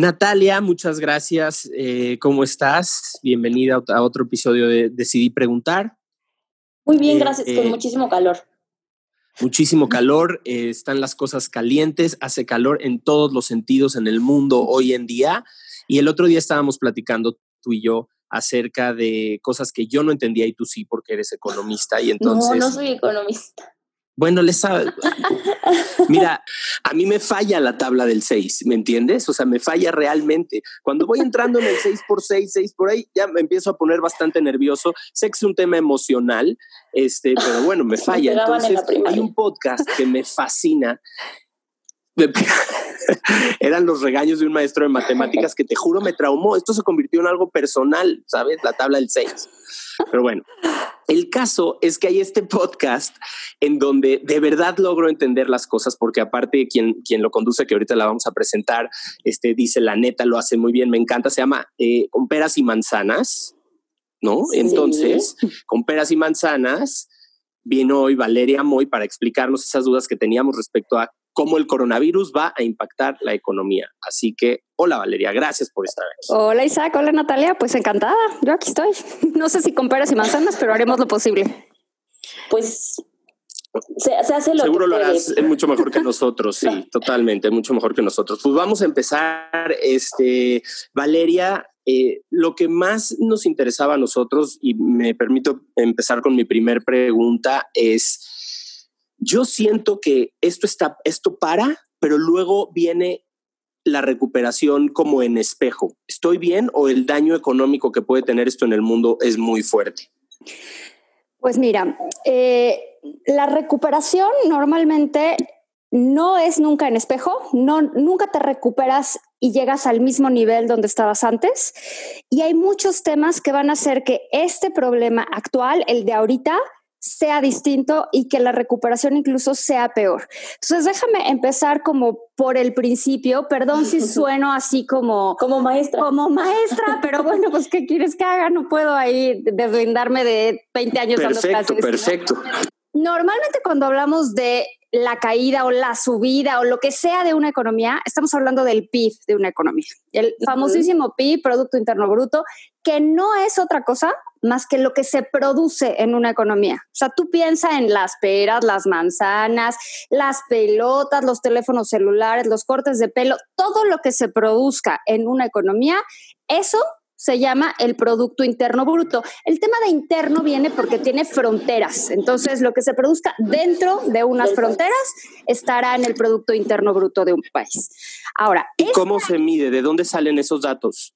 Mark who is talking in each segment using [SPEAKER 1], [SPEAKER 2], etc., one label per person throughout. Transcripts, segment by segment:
[SPEAKER 1] Natalia, muchas gracias. Eh, ¿Cómo estás? Bienvenida a otro episodio de Decidí Preguntar.
[SPEAKER 2] Muy bien, eh, gracias, con eh, muchísimo calor.
[SPEAKER 1] Muchísimo calor, están las cosas calientes, hace calor en todos los sentidos en el mundo hoy en día. Y el otro día estábamos platicando tú y yo acerca de cosas que yo no entendía y tú sí porque eres economista y entonces...
[SPEAKER 2] No, no soy economista.
[SPEAKER 1] Bueno, les sabe. Mira, a mí me falla la tabla del 6, ¿me entiendes? O sea, me falla realmente. Cuando voy entrando en el 6 por 6, 6 por ahí, ya me empiezo a poner bastante nervioso. Sé que es un tema emocional, este, pero bueno, me falla. Entonces, hay un podcast que me fascina. Eran los regaños de un maestro de matemáticas que te juro me traumó. Esto se convirtió en algo personal, ¿sabes? La tabla del 6. Pero bueno, el caso es que hay este podcast en donde de verdad logro entender las cosas, porque aparte quien, quien lo conduce, que ahorita la vamos a presentar, este, dice la neta, lo hace muy bien, me encanta, se llama eh, Con peras y manzanas, ¿no? Entonces, con peras y manzanas, vino hoy Valeria Moy para explicarnos esas dudas que teníamos respecto a cómo el coronavirus va a impactar la economía. Así que, hola Valeria, gracias por estar aquí.
[SPEAKER 2] Hola Isaac, hola Natalia, pues encantada, yo aquí estoy. No sé si con peras y manzanas, pero haremos lo posible. Pues se, hace lo
[SPEAKER 1] Seguro lo harás mucho mejor que nosotros, sí, totalmente, mucho mejor que nosotros. Pues vamos a empezar, este, Valeria, eh, lo que más nos interesaba a nosotros, y me permito empezar con mi primer pregunta, es yo siento que esto está, esto para, pero luego viene la recuperación como en espejo. ¿Estoy bien o el daño económico que puede tener esto en el mundo es muy fuerte?
[SPEAKER 2] Pues mira, eh, la recuperación normalmente no es nunca en espejo, no, nunca te recuperas y llegas al mismo nivel donde estabas antes. Y hay muchos temas que van a hacer que este problema actual, el de ahorita, sea distinto y que la recuperación incluso sea peor. Entonces, déjame empezar como por el principio. Perdón si sueno así como...
[SPEAKER 3] Como maestra.
[SPEAKER 2] Como maestra, pero bueno, pues ¿qué quieres que haga? No puedo ahí deslindarme de 20 años
[SPEAKER 1] perfecto, dando clases. Perfecto, perfecto.
[SPEAKER 2] Normalmente cuando hablamos de la caída o la subida o lo que sea de una economía, estamos hablando del PIB de una economía. El famosísimo PIB, Producto Interno Bruto, que no es otra cosa más que lo que se produce en una economía. O sea, tú piensas en las peras, las manzanas, las pelotas, los teléfonos celulares, los cortes de pelo, todo lo que se produzca en una economía, eso se llama el Producto Interno Bruto. El tema de interno viene porque tiene fronteras. Entonces, lo que se produzca dentro de unas fronteras estará en el Producto Interno Bruto de un país. Ahora,
[SPEAKER 1] ¿y cómo se mide? ¿De dónde salen esos datos?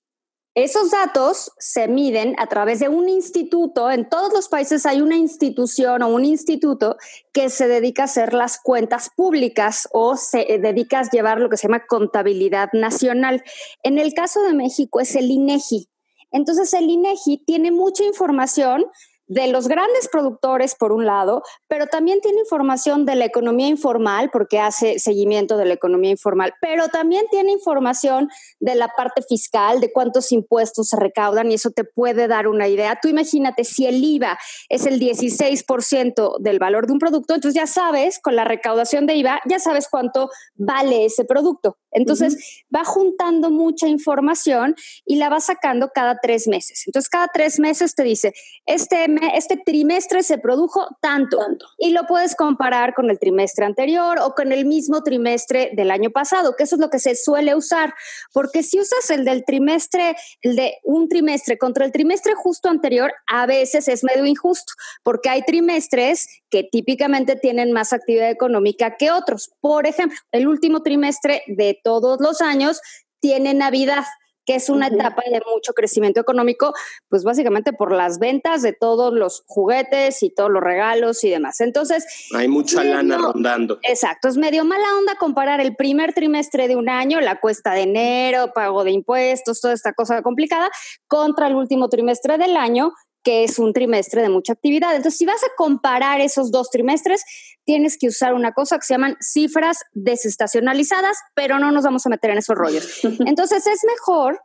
[SPEAKER 2] Esos datos se miden a través de un instituto. En todos los países hay una institución o un instituto que se dedica a hacer las cuentas públicas o se dedica a llevar lo que se llama contabilidad nacional. En el caso de México es el INEGI. Entonces el INEGI tiene mucha información de los grandes productores, por un lado, pero también tiene información de la economía informal, porque hace seguimiento de la economía informal, pero también tiene información de la parte fiscal, de cuántos impuestos se recaudan, y eso te puede dar una idea. Tú imagínate, si el IVA es el 16% del valor de un producto, entonces ya sabes, con la recaudación de IVA, ya sabes cuánto vale ese producto. Entonces, va juntando mucha información y la va sacando cada tres meses. Entonces, cada tres meses te dice, este este trimestre se produjo tanto, y lo puedes comparar con el trimestre anterior o con el mismo trimestre del año pasado, que eso es lo que se suele usar, porque si usas el del trimestre, el de un trimestre contra el trimestre justo anterior, a veces es medio injusto, porque hay trimestres que típicamente tienen más actividad económica que otros. Por ejemplo, el último trimestre de todos los años tiene Navidad que es una etapa de mucho crecimiento económico, pues básicamente por las ventas de todos los juguetes y todos los regalos y demás. Entonces...
[SPEAKER 1] Hay mucha lana rondando.
[SPEAKER 2] Exacto, es medio mala onda comparar el primer trimestre de un año, la cuesta de enero, pago de impuestos, toda esta cosa complicada, contra el último trimestre del año, que es un trimestre de mucha actividad. Entonces, si vas a comparar esos dos trimestres, tienes que usar una cosa que se llaman cifras desestacionalizadas, pero no nos vamos a meter en esos rollos. Entonces, es mejor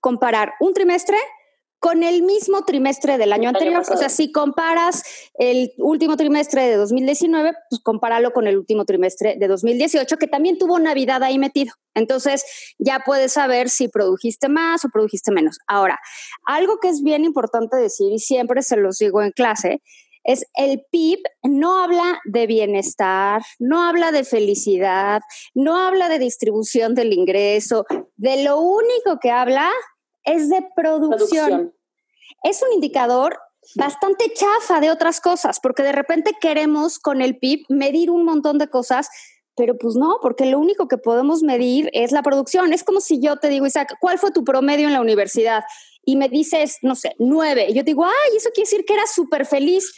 [SPEAKER 2] comparar un trimestre con el mismo trimestre del año anterior. O sea, si comparas el último trimestre de 2019, pues compáralo con el último trimestre de 2018, que también tuvo Navidad ahí metido. Entonces, ya puedes saber si produjiste más o produjiste menos. Ahora, algo que es bien importante decir, y siempre se los digo en clase, es el PIB no habla de bienestar, no habla de felicidad, no habla de distribución del ingreso, de lo único que habla es de producción. Es un indicador bastante chafa de otras cosas, porque de repente queremos con el PIB medir un montón de cosas, pero pues no, porque lo único que podemos medir es la producción. Es como si yo te digo, Isaac, ¿cuál fue tu promedio en la universidad? Y me dices, no sé, nueve. Y yo digo, ay, eso quiere decir que eras súper feliz.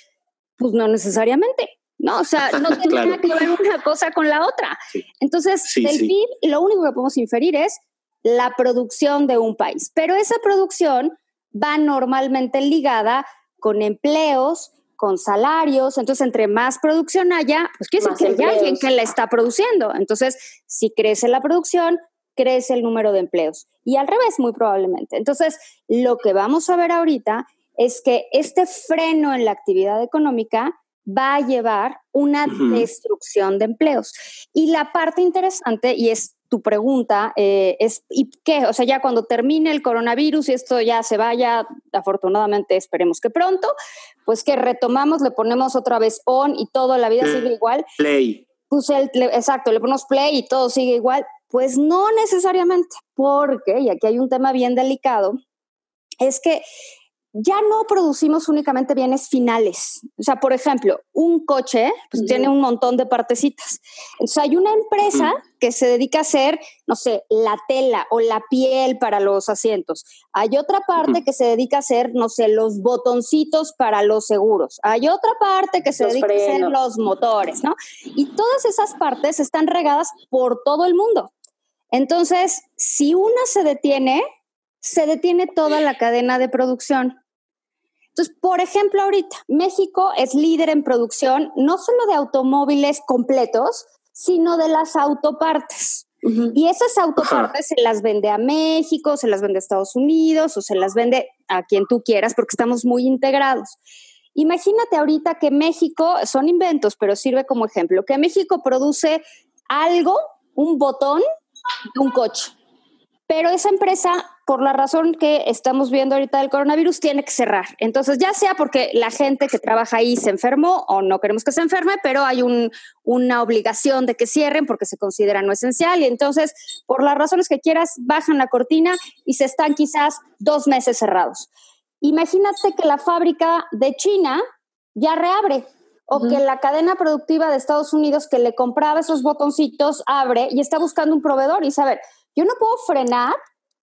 [SPEAKER 2] Pues no necesariamente. No, o sea, no tiene nada que ver una cosa con la otra. Entonces, del PIB, lo único que podemos inferir es la producción de un país. Pero esa producción va normalmente ligada con empleos, con salarios. Entonces, entre más producción haya, pues quiere decir que hay alguien que la está produciendo. Entonces, si crece la producción, crece el número de empleos. Y al revés, muy probablemente. Entonces, lo que vamos a ver ahorita es que este freno en la actividad económica va a llevar una destrucción de empleos. Y la parte interesante, y es tu pregunta eh, es, ¿y qué? O sea, ya cuando termine el coronavirus y esto ya se vaya, afortunadamente esperemos que pronto, pues que retomamos, le ponemos otra vez on y toda la vida sigue igual.
[SPEAKER 1] Play.
[SPEAKER 2] Pues el, exacto, le ponemos play y todo sigue igual. Pues no necesariamente, porque, y aquí hay un tema bien delicado, es que ya no producimos únicamente bienes finales. O sea, por ejemplo, un coche pues, tiene un montón de partecitas. Entonces, hay una empresa que se dedica a hacer, no sé, la tela o la piel para los asientos. Hay otra parte que se dedica a hacer, no sé, los botoncitos para los seguros. Hay otra parte que se dedica a hacer los motores, ¿no? Y todas esas partes están regadas por todo el mundo. Entonces, si una se detiene, se detiene toda la cadena de producción. Entonces, por ejemplo, ahorita México es líder en producción no solo de automóviles completos, sino de las autopartes. Y esas autopartes se las vende a México, se las vende a Estados Unidos o se las vende a quien tú quieras porque estamos muy integrados. Imagínate ahorita que México, son inventos, pero sirve como ejemplo, que México produce algo, un botón de un coche. Pero esa empresa, por la razón que estamos viendo ahorita del coronavirus, tiene que cerrar. Entonces, ya sea porque la gente que trabaja ahí se enfermó o no queremos que se enferme, pero hay una obligación de que cierren porque se considera no esencial. Y entonces, por las razones que quieras, bajan la cortina y se están quizás dos meses cerrados. Imagínate que la fábrica de China ya reabre o que la cadena productiva de Estados Unidos que le compraba esos botoncitos abre y está buscando un proveedor y saber, yo no puedo frenar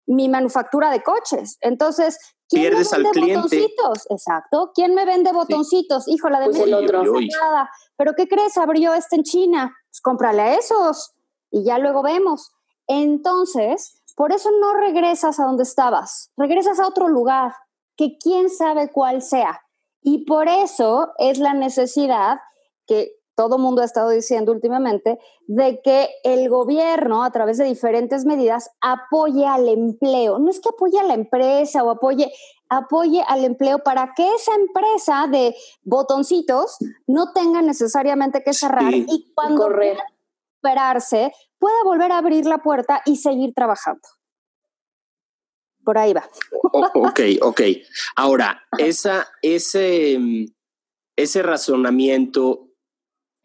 [SPEAKER 2] mi manufactura de coches. Entonces, ¿quién me vende botoncitos? Exacto. ¿Quién me vende botoncitos? Hijo, la de pues el otro. Pero ¿qué crees? Abrió este en China. Pues cómprale a esos y ya luego vemos. Entonces, por eso no regresas a donde estabas. Regresas a otro lugar que quién sabe cuál sea. Y por eso es la necesidad que todo mundo ha estado diciendo últimamente, de que el gobierno, a través de diferentes medidas, apoye al empleo. No es que apoye a la empresa o apoye, apoye al empleo para que esa empresa de botoncitos no tenga necesariamente que cerrar y cuando esperarse pueda volver a abrir la puerta y seguir trabajando. Por ahí va.
[SPEAKER 1] ok, ok. Ahora, esa, ese, ese razonamiento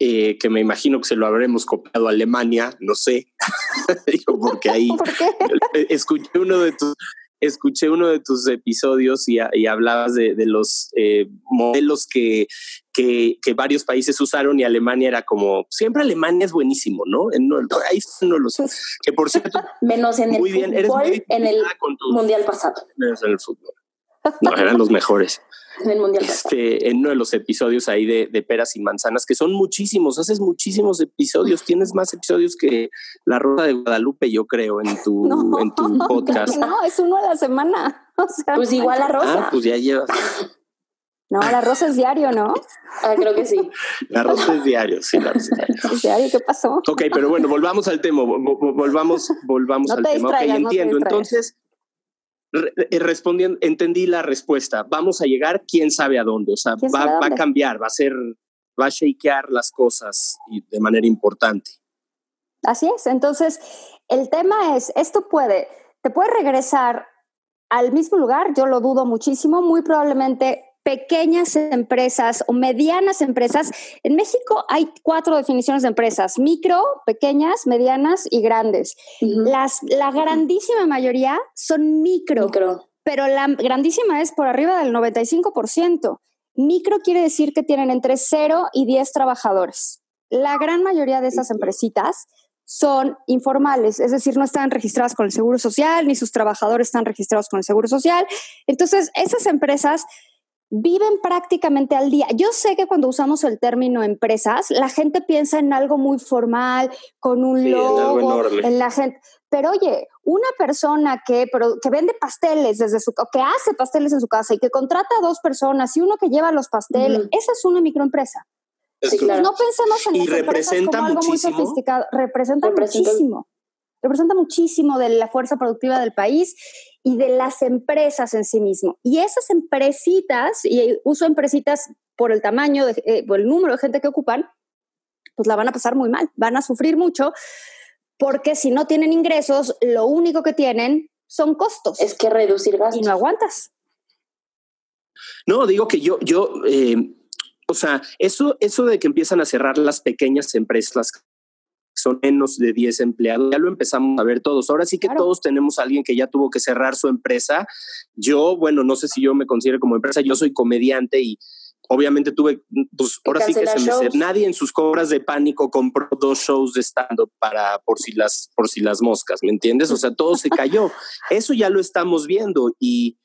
[SPEAKER 1] eh, que me imagino que se lo habremos copiado a Alemania, no sé, porque ahí escuché uno de tus, escuché uno de tus episodios y, y hablabas de, de los eh, modelos que, que, que, varios países usaron y Alemania era como, siempre Alemania es buenísimo, ¿no? En, ahí uno de los, que por cierto,
[SPEAKER 4] menos en el
[SPEAKER 1] muy bien, eres
[SPEAKER 4] fútbol,
[SPEAKER 1] muy
[SPEAKER 4] en el
[SPEAKER 1] con
[SPEAKER 4] mundial pasado.
[SPEAKER 1] menos en el fútbol. No, eran los mejores.
[SPEAKER 4] En el mundial.
[SPEAKER 1] Este, en uno de los episodios ahí de, de peras y manzanas, que son muchísimos, haces muchísimos episodios, tienes más episodios que la Rosa de Guadalupe, yo creo, en tu,
[SPEAKER 2] No,
[SPEAKER 1] en tu podcast.
[SPEAKER 2] No, es uno a la semana. O sea,
[SPEAKER 4] Pues igual la rosa.
[SPEAKER 1] Ah, pues ya llevas.
[SPEAKER 2] No, la rosa es diario, ¿no?
[SPEAKER 4] Ah, creo que sí.
[SPEAKER 1] La Rosa es diario, sí, la Rosa es diario.
[SPEAKER 2] ¿qué pasó?
[SPEAKER 1] Ok, pero bueno, volvamos al tema, vo- vo- volvamos, volvamos
[SPEAKER 2] No
[SPEAKER 1] al
[SPEAKER 2] te
[SPEAKER 1] tema. Ok,
[SPEAKER 2] no
[SPEAKER 1] entiendo. Entonces, respondiendo, entendí la respuesta. Vamos a llegar, quién sabe a dónde. O sea,
[SPEAKER 2] ¿Quién
[SPEAKER 1] va,
[SPEAKER 2] a
[SPEAKER 1] va a
[SPEAKER 2] dónde?
[SPEAKER 1] cambiar, va a ser, va a shakear las cosas y de manera importante.
[SPEAKER 2] Así es. Entonces, el tema es, esto puede, te puede regresar al mismo lugar, yo lo dudo muchísimo, muy probablemente pequeñas empresas o medianas empresas. En México hay cuatro definiciones de empresas, micro, pequeñas, medianas y grandes. Las, la grandísima mayoría son micro,
[SPEAKER 4] Micro.
[SPEAKER 2] pero la grandísima es por arriba del 95%. Micro quiere decir que tienen entre 0 y 10 trabajadores. La gran mayoría de esas empresitas son informales, es decir, no están registradas con el Seguro Social, ni sus trabajadores están registrados con el Seguro Social. Entonces, esas empresas viven prácticamente al día. Yo sé que cuando usamos el término empresas, la gente piensa en algo muy formal, con un
[SPEAKER 1] Sí, en algo
[SPEAKER 2] logo,
[SPEAKER 1] enorme.
[SPEAKER 2] en la gente. Pero oye, una persona que, pero, que vende pasteles desde su que hace pasteles en su casa y que contrata a dos personas y uno que lleva los pasteles, esa es una microempresa.
[SPEAKER 4] Sí, claro.
[SPEAKER 2] No pensemos en
[SPEAKER 1] Y
[SPEAKER 2] las empresas
[SPEAKER 1] representa
[SPEAKER 2] como algo
[SPEAKER 1] muchísimo.
[SPEAKER 2] muy sofisticado. Representa,
[SPEAKER 4] Representa-
[SPEAKER 2] muchísimo. Representa muchísimo de la fuerza productiva del país y de las empresas en sí mismo. Y esas empresitas, y uso empresitas por el tamaño, de, eh, por el número de gente que ocupan, pues la van a pasar muy mal, van a sufrir mucho, porque si no tienen ingresos, lo único que tienen son costos
[SPEAKER 4] Es que reducir gastos.
[SPEAKER 2] y no aguantas.
[SPEAKER 1] No, digo que yo, yo, eh, o sea, eso, eso de que empiezan a cerrar las pequeñas empresas, las son menos de 10 empleados, ya lo empezamos a ver todos. Ahora sí que
[SPEAKER 2] Claro.
[SPEAKER 1] todos tenemos a alguien que ya tuvo que cerrar su empresa. Yo, bueno, no sé si yo me considero como empresa, yo soy comediante y obviamente tuve, pues ahora sí que se
[SPEAKER 4] cancelar
[SPEAKER 1] me
[SPEAKER 4] shows.
[SPEAKER 1] nadie en sus compras de pánico compró dos shows de stand-up para por si las por si las moscas, ¿me entiendes? O sea, todo se cayó. Eso ya lo estamos viendo y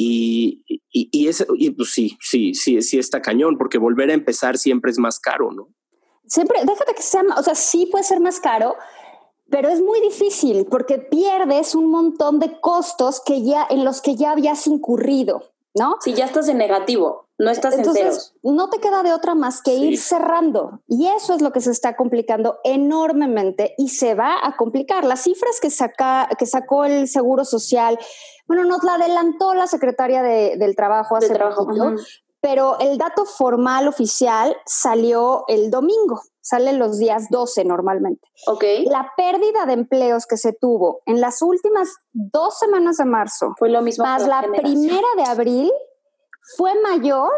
[SPEAKER 1] y, y, y, ese- y, pues sí, sí, sí, sí está cañón, porque volver a empezar siempre es más caro, ¿no?
[SPEAKER 2] Siempre, déjate que sea, o sea, sí puede ser más caro, pero es muy difícil porque pierdes un montón de costos que ya, en los que ya habías incurrido, ¿no?
[SPEAKER 4] Si ya estás en negativo, no estás en
[SPEAKER 2] Entonces,
[SPEAKER 4] ceros.
[SPEAKER 2] no te queda de otra más que
[SPEAKER 1] Sí.
[SPEAKER 2] ir cerrando. Y eso es lo que se está complicando enormemente y se va a complicar. Las cifras que, saca, que sacó el Seguro Social, bueno, nos la adelantó la secretaria de- del Trabajo hace
[SPEAKER 4] De trabajo.
[SPEAKER 2] poquito,
[SPEAKER 4] Ujú.
[SPEAKER 2] Pero el dato formal oficial salió el domingo, sale los días 12 normalmente.
[SPEAKER 4] Ok.
[SPEAKER 2] La pérdida de empleos que se tuvo en las últimas dos semanas de marzo,
[SPEAKER 4] Fue lo mismo.
[SPEAKER 2] más la
[SPEAKER 4] generación.
[SPEAKER 2] primera de abril, fue mayor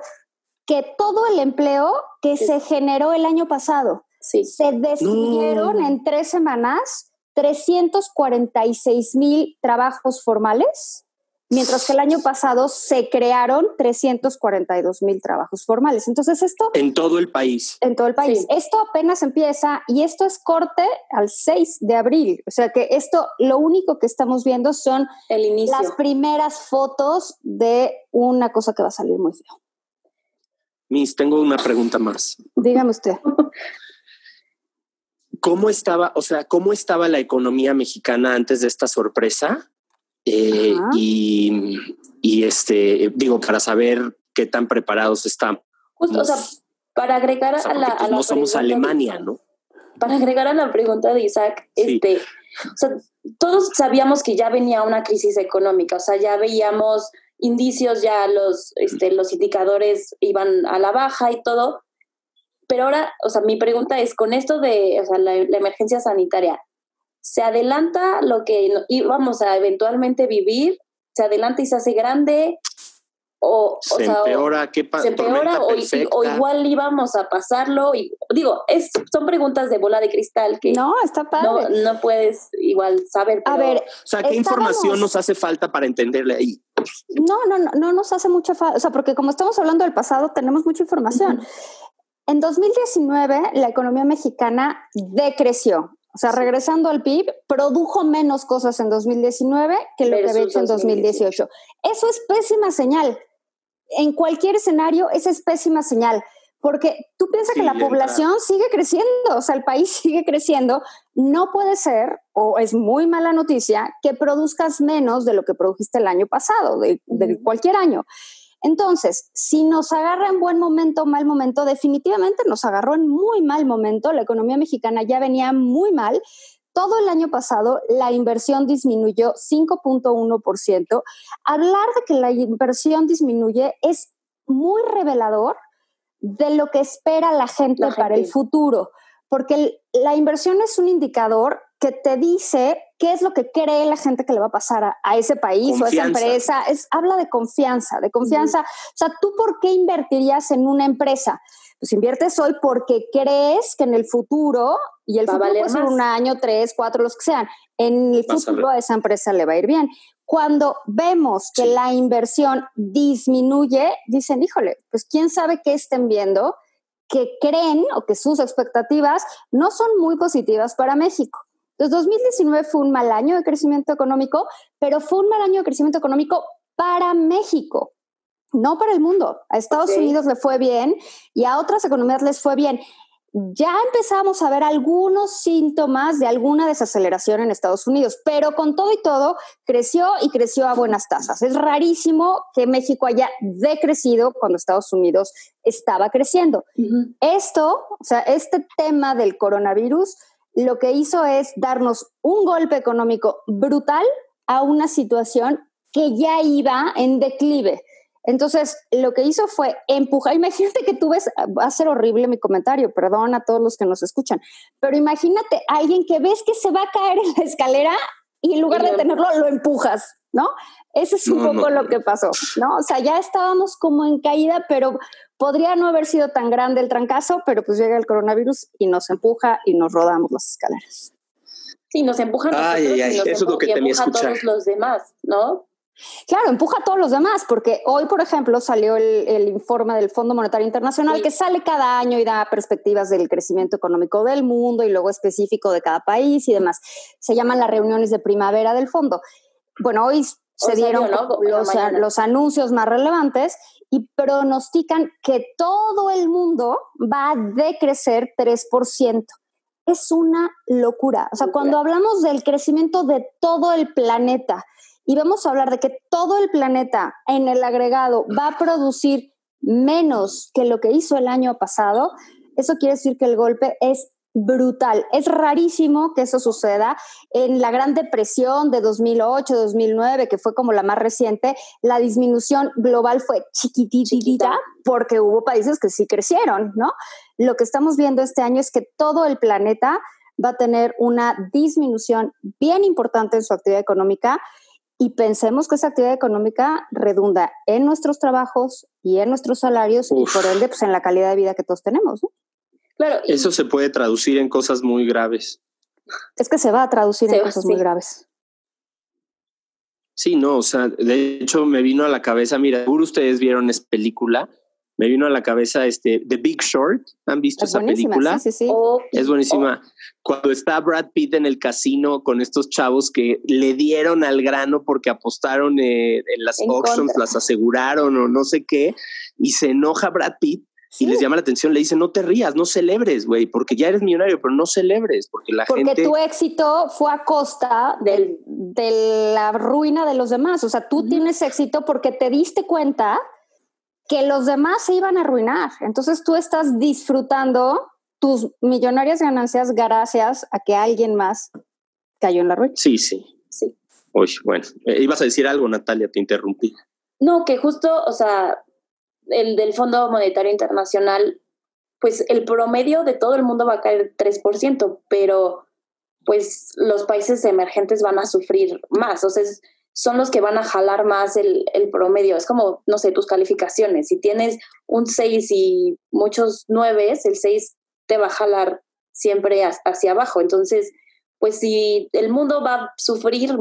[SPEAKER 2] que todo el empleo que
[SPEAKER 4] Sí.
[SPEAKER 2] se generó el año pasado.
[SPEAKER 4] Sí.
[SPEAKER 2] Se despidieron
[SPEAKER 1] No.
[SPEAKER 2] en tres semanas 346 mil trabajos formales, mientras que el año pasado se crearon 342 mil trabajos formales. Entonces esto
[SPEAKER 1] En todo el país.
[SPEAKER 2] en todo el país.
[SPEAKER 4] Sí.
[SPEAKER 2] Esto apenas empieza y esto es corte al 6 de abril. O sea que esto, lo único que estamos viendo son
[SPEAKER 4] El inicio.
[SPEAKER 2] las primeras fotos de una cosa que va a salir muy feo.
[SPEAKER 1] Miss, tengo una pregunta más.
[SPEAKER 2] Dígame usted.
[SPEAKER 1] ¿Cómo estaba, o sea, cómo estaba la economía mexicana antes de esta sorpresa? Eh, y, y este, digo, para saber qué tan preparados estamos.
[SPEAKER 4] Justo, o sea, para agregar
[SPEAKER 1] O sea,
[SPEAKER 4] a la.
[SPEAKER 1] porque,
[SPEAKER 4] a
[SPEAKER 1] pues,
[SPEAKER 4] la
[SPEAKER 1] no somos
[SPEAKER 4] pregunta de-
[SPEAKER 1] Alemania, ¿no?
[SPEAKER 4] para agregar a la pregunta de Isaac,
[SPEAKER 1] Sí.
[SPEAKER 4] este, o sea, todos sabíamos que ya venía una crisis económica, o sea, ya veíamos indicios, ya los, este, los indicadores iban a la baja y todo, pero ahora, o sea, mi pregunta es, con esto de o sea, la, la emergencia sanitaria, ¿se adelanta lo que no- íbamos a eventualmente vivir? ¿Se adelanta y se hace grande? o,
[SPEAKER 1] se empeora, ¿qué pasa?
[SPEAKER 4] Se empeora o, o, igual íbamos a pasarlo. Y, digo, es, son preguntas de bola de cristal que
[SPEAKER 2] no, está padre.
[SPEAKER 4] No, puedes igual saber.
[SPEAKER 2] a ver,
[SPEAKER 1] o sea, ¿qué información nos hace falta para entenderle ahí?
[SPEAKER 2] No, no, no, no nos hace mucha falta, o sea, porque como estamos hablando del pasado, tenemos mucha información. En 2019, la economía mexicana decreció. O sea, regresando al PIB, produjo menos cosas en 2019 que lo que había hecho en 2018. Eso es pésima señal. En cualquier escenario, esa es pésima señal, porque tú piensas que la población sigue creciendo, o sea, el país sigue creciendo, no puede ser, o es muy mala noticia, que produzcas menos de lo que produjiste el año pasado, de, cualquier año. Entonces, si nos agarra en buen momento o mal momento, definitivamente nos agarró en muy mal momento. La economía mexicana ya venía muy mal, todo el año pasado la inversión disminuyó 5.1%. Hablar de que la inversión disminuye es muy revelador de lo que espera la gente, para el futuro, porque la inversión es un indicador que te dice qué es lo que cree la gente que le va a pasar a, ese país o a esa empresa. Es, habla de confianza, de confianza. O sea, ¿tú por qué invertirías en una empresa? Pues inviertes hoy porque crees que en el futuro, y el futuro puede ser un año, tres, cuatro, los que sean, en el futuro a esa empresa le va a ir bien. Cuando vemos que la inversión disminuye, dicen, híjole, pues quién sabe qué estén viendo, que creen o que sus expectativas no son muy positivas para México. Entonces, 2019 fue un mal año de crecimiento económico, pero fue un mal año de crecimiento económico para México no para el mundo. A Estados Unidos le fue bien y a otras economías les fue bien. Ya empezamos a ver algunos síntomas de alguna desaceleración en Estados Unidos, pero con todo y todo creció y creció a buenas tasas. Es rarísimo que México haya decrecido cuando Estados Unidos estaba creciendo. Esto, o sea, este tema del coronavirus, lo que hizo es darnos un golpe económico brutal a una situación que ya iba en declive. Entonces, lo que hizo fue empujar. Imagínate que tú ves, va a ser horrible mi comentario, perdón a todos los que nos escuchan, pero imagínate a alguien que ves que se va a caer en la escalera y en lugar de tenerlo, lo empujas, ¿no? Ese es un poco lo que pasó, ¿no? O sea, ya estábamos como en caída, pero podría no haber sido tan grande el trancazo, pero pues llega el coronavirus y nos empuja y nos rodamos las escaleras.
[SPEAKER 4] Sí, nos empujan nosotros y nos eso es lo que empuja a todos los demás, ¿no?
[SPEAKER 2] Claro, empuja a todos los demás, porque hoy, por ejemplo, salió el, informe del Fondo Monetario Internacional que sale cada año y da perspectivas del crecimiento económico del mundo y luego específico de cada país y demás. Se llaman las reuniones de primavera del fondo. Bueno, hoy se dieron los, los anuncios más relevantes y pronostican que todo el mundo va a decrecer 3%. Es una locura. O sea, cuando hablamos del crecimiento de todo el planeta, y vamos a hablar de que todo el planeta en el agregado va a producir menos que lo que hizo el año pasado, eso quiere decir que el golpe es brutal. Es rarísimo que eso suceda. En la Gran Depresión de 2008, 2009, que fue como la más reciente, la disminución global fue chiquititita porque hubo países que sí crecieron, ¿no? Lo que estamos viendo este año es que todo el planeta va a tener una disminución bien importante en su actividad económica y pensemos que esa actividad económica redunda en nuestros trabajos y en nuestros salarios y por ende pues, en la calidad de vida que todos tenemos.
[SPEAKER 1] Claro, Eso se puede traducir en cosas muy graves.
[SPEAKER 2] Es que se va a traducir en cosas muy graves.
[SPEAKER 1] Sí, no, o sea, de hecho me vino a la cabeza, mira, seguro ustedes vieron esa película, me vino a la cabeza este The Big Short. ¿Han visto esa película?
[SPEAKER 2] Sí, sí, sí.
[SPEAKER 4] Oh,
[SPEAKER 1] es buenísima. Oh. Cuando está Brad Pitt en el casino con estos chavos que le dieron al grano porque apostaron eh, en las auctions, las aseguraron o no sé qué, y se enoja Brad Pitt y les llama la atención, le dice, no te rías, no celebres, güey, porque ya eres millonario, pero no celebres, porque la
[SPEAKER 2] gente...
[SPEAKER 1] Porque
[SPEAKER 2] tu éxito fue a costa de la ruina de los demás, o sea, tú tienes éxito porque te diste cuenta que los demás se iban a arruinar. Entonces tú estás disfrutando tus millonarias ganancias gracias a que alguien más cayó en la ruina.
[SPEAKER 1] Sí, sí.
[SPEAKER 4] Sí.
[SPEAKER 1] Uy, bueno, eh, ibas a decir algo, Natalia, te interrumpí.
[SPEAKER 4] No, que justo, o sea, el del Fondo Monetario Internacional, pues el promedio de todo el mundo va a caer 3%, pero pues los países emergentes van a sufrir más. O sea, son los que van a jalar más el, el, promedio. Es como, no sé, tus calificaciones. Si tienes un 6 y muchos 9, el 6 te va a jalar siempre hacia abajo. Entonces, pues si el mundo va a sufrir,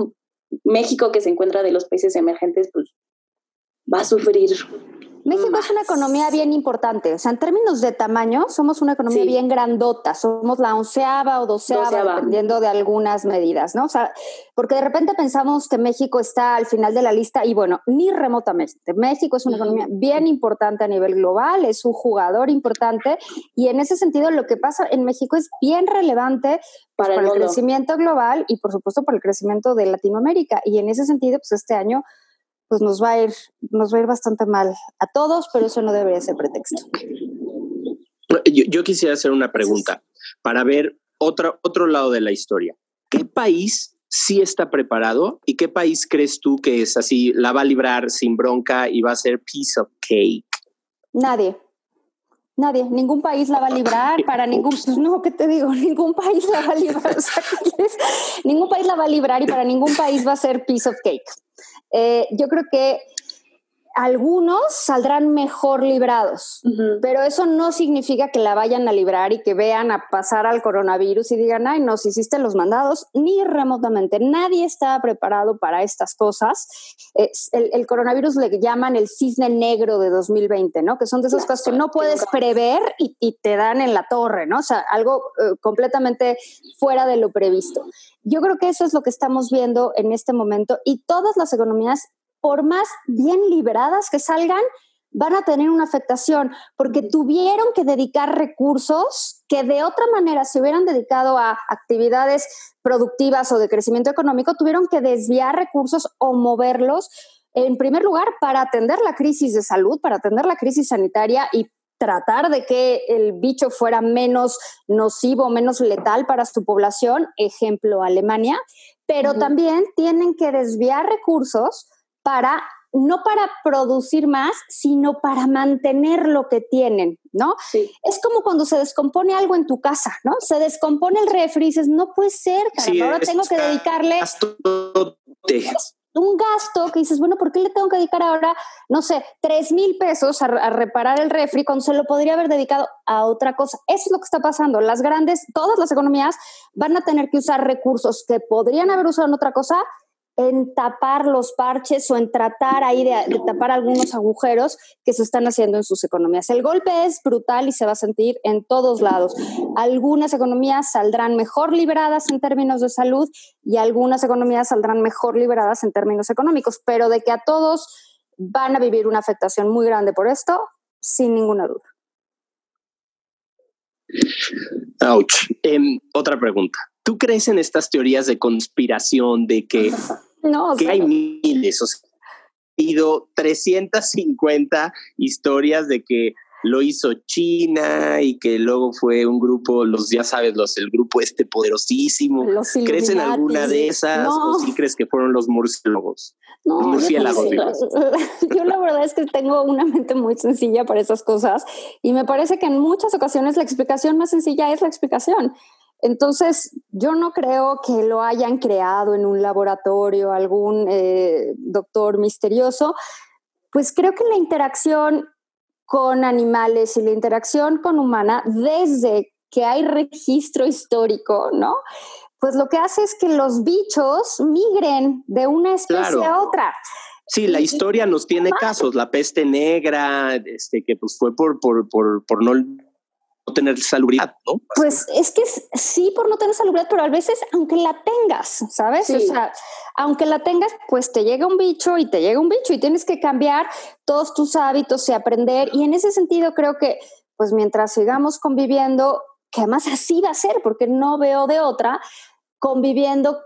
[SPEAKER 4] México que se encuentra de los países emergentes, pues va a sufrir
[SPEAKER 2] México es una economía bien importante. O sea, en términos de tamaño, somos una economía bien grandota. Somos la onceava o doceava, dependiendo de algunas medidas, ¿no? O sea, porque de repente pensamos que México está al final de la lista y bueno, ni remotamente. México es una economía bien importante a nivel global, es un jugador importante y en ese sentido lo que pasa en México es bien relevante pues, para, el, el crecimiento global y por supuesto para el crecimiento de Latinoamérica. Y en ese sentido, pues este año pues nos va a ir, nos va a ir bastante mal a todos, pero eso no debería ser pretexto.
[SPEAKER 1] Yo, quisiera hacer una pregunta para ver otro, otro lado de la historia. ¿Qué país sí está preparado y qué país crees tú que es así, la va a librar sin bronca y va a ser piece of cake?
[SPEAKER 2] Nadie. Nadie, ningún país la va a librar para ningún, pues no, ¿qué te digo? Ningún país la va a librar, ningún país la va a librar y para ningún país va a ser piece of cake. Eh, yo creo que algunos saldrán mejor librados, pero eso no significa que la vayan a librar y que vean a pasar al coronavirus y digan, ay, nos hiciste los mandados, ni remotamente. Nadie está preparado para estas cosas. el, coronavirus le llaman el cisne negro de 2020, ¿no? Que son de esas cosas que no puedes prever y, te dan en la torre, ¿no? O sea, algo eh, completamente fuera de lo previsto. Yo creo que eso es lo que estamos viendo en este momento y todas las economías por más bien liberadas que salgan, van a tener una afectación porque tuvieron que dedicar recursos que de otra manera se hubieran dedicado a actividades productivas o de crecimiento económico, tuvieron que desviar recursos o moverlos, en primer lugar, para atender la crisis de salud, para atender la crisis sanitaria y tratar de que el bicho fuera menos nocivo, menos letal para su población, ejemplo Alemania, pero también tienen que desviar recursos para no para producir más, sino para mantener lo que tienen, ¿no? Es como cuando se descompone algo en tu casa, ¿no? Se descompone el refri y dices, no puede ser, ahora tengo que dedicarle un gasto que dices, bueno, ¿por qué le tengo que dedicar ahora, no sé, tres mil pesos a, a, reparar el refri cuando se lo podría haber dedicado a otra cosa? Eso es lo que está pasando. Las grandes, todas las economías van a tener que usar recursos que podrían haber usado en otra cosa en tapar los parches o en tratar ahí de, tapar algunos agujeros que se están haciendo en sus economías. El golpe es brutal y se va a sentir en todos lados. Algunas economías saldrán mejor liberadas en términos de salud y algunas economías saldrán mejor liberadas en términos económicos, pero de que a todos van a vivir una afectación muy grande por esto, sin ninguna duda.
[SPEAKER 1] Ouch. Em, otra pregunta. ¿Tú crees en estas teorías de conspiración de que no, que hay miles, o sea, he ido 350 historias de que lo hizo China y que luego fue un grupo, los ya sabes, los el grupo este poderosísimo. ¿Crees en alguna de esas o sí crees que fueron los murciélagos?
[SPEAKER 2] No, murciélagos, yo la verdad es que tengo una mente muy sencilla para esas cosas y me parece que en muchas ocasiones la explicación más sencilla es la explicación. Entonces, yo no creo que lo hayan creado en un laboratorio algún eh, doctor misterioso, pues creo que la interacción con animales y la interacción con humana, desde que hay registro histórico, ¿no? Pues lo que hace es que los bichos migren de una especie a otra.
[SPEAKER 1] Sí, la historia nos tiene casos, la peste negra, este, que pues fue por, por, por, por no tener salubridad, ¿no?
[SPEAKER 2] Pues es que sí por no tener salubridad, pero a veces aunque la tengas, ¿sabes? O sea, aunque la tengas, pues te llega un bicho y te llega un bicho y tienes que cambiar todos tus hábitos y aprender. Y en ese sentido creo que, pues mientras sigamos conviviendo, que además así va a ser, porque no veo de otra, conviviendo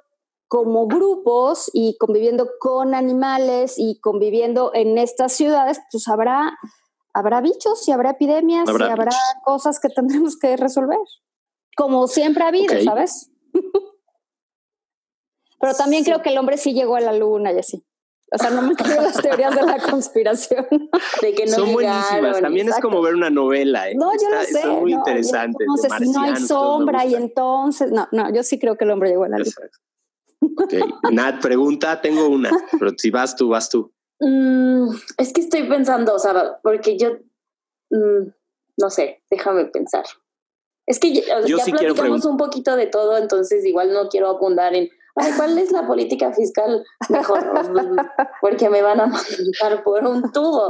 [SPEAKER 2] como grupos y conviviendo con animales y conviviendo en estas ciudades, pues habrá habrá bichos y habrá epidemias y habrá cosas que tendremos que resolver. Como siempre ha habido, ¿sabes? Pero también creo que el hombre sí llegó a la luna y así. O sea, no me creo las teorías de la conspiración.
[SPEAKER 4] De que no
[SPEAKER 1] Son buenísimas. También es como ver una novela. ¿eh?
[SPEAKER 2] No, yo no sé.
[SPEAKER 1] Son muy interesantes.
[SPEAKER 2] No sé si no hay sombra y entonces. No, no, yo sí creo que el hombre llegó a la luna.
[SPEAKER 1] Ok. Nat, pregunta, tengo una, pero si vas tú, vas tú.
[SPEAKER 4] Mm, es que estoy pensando, o sea, porque yo, mm, no sé, déjame pensar. Es que ya,
[SPEAKER 1] Yo
[SPEAKER 4] ya
[SPEAKER 1] sí quiero
[SPEAKER 4] platicamos un poquito de todo, entonces igual no quiero abundar en, ay, ¿cuál es la política fiscal mejor? porque me van a mandar por un tubo.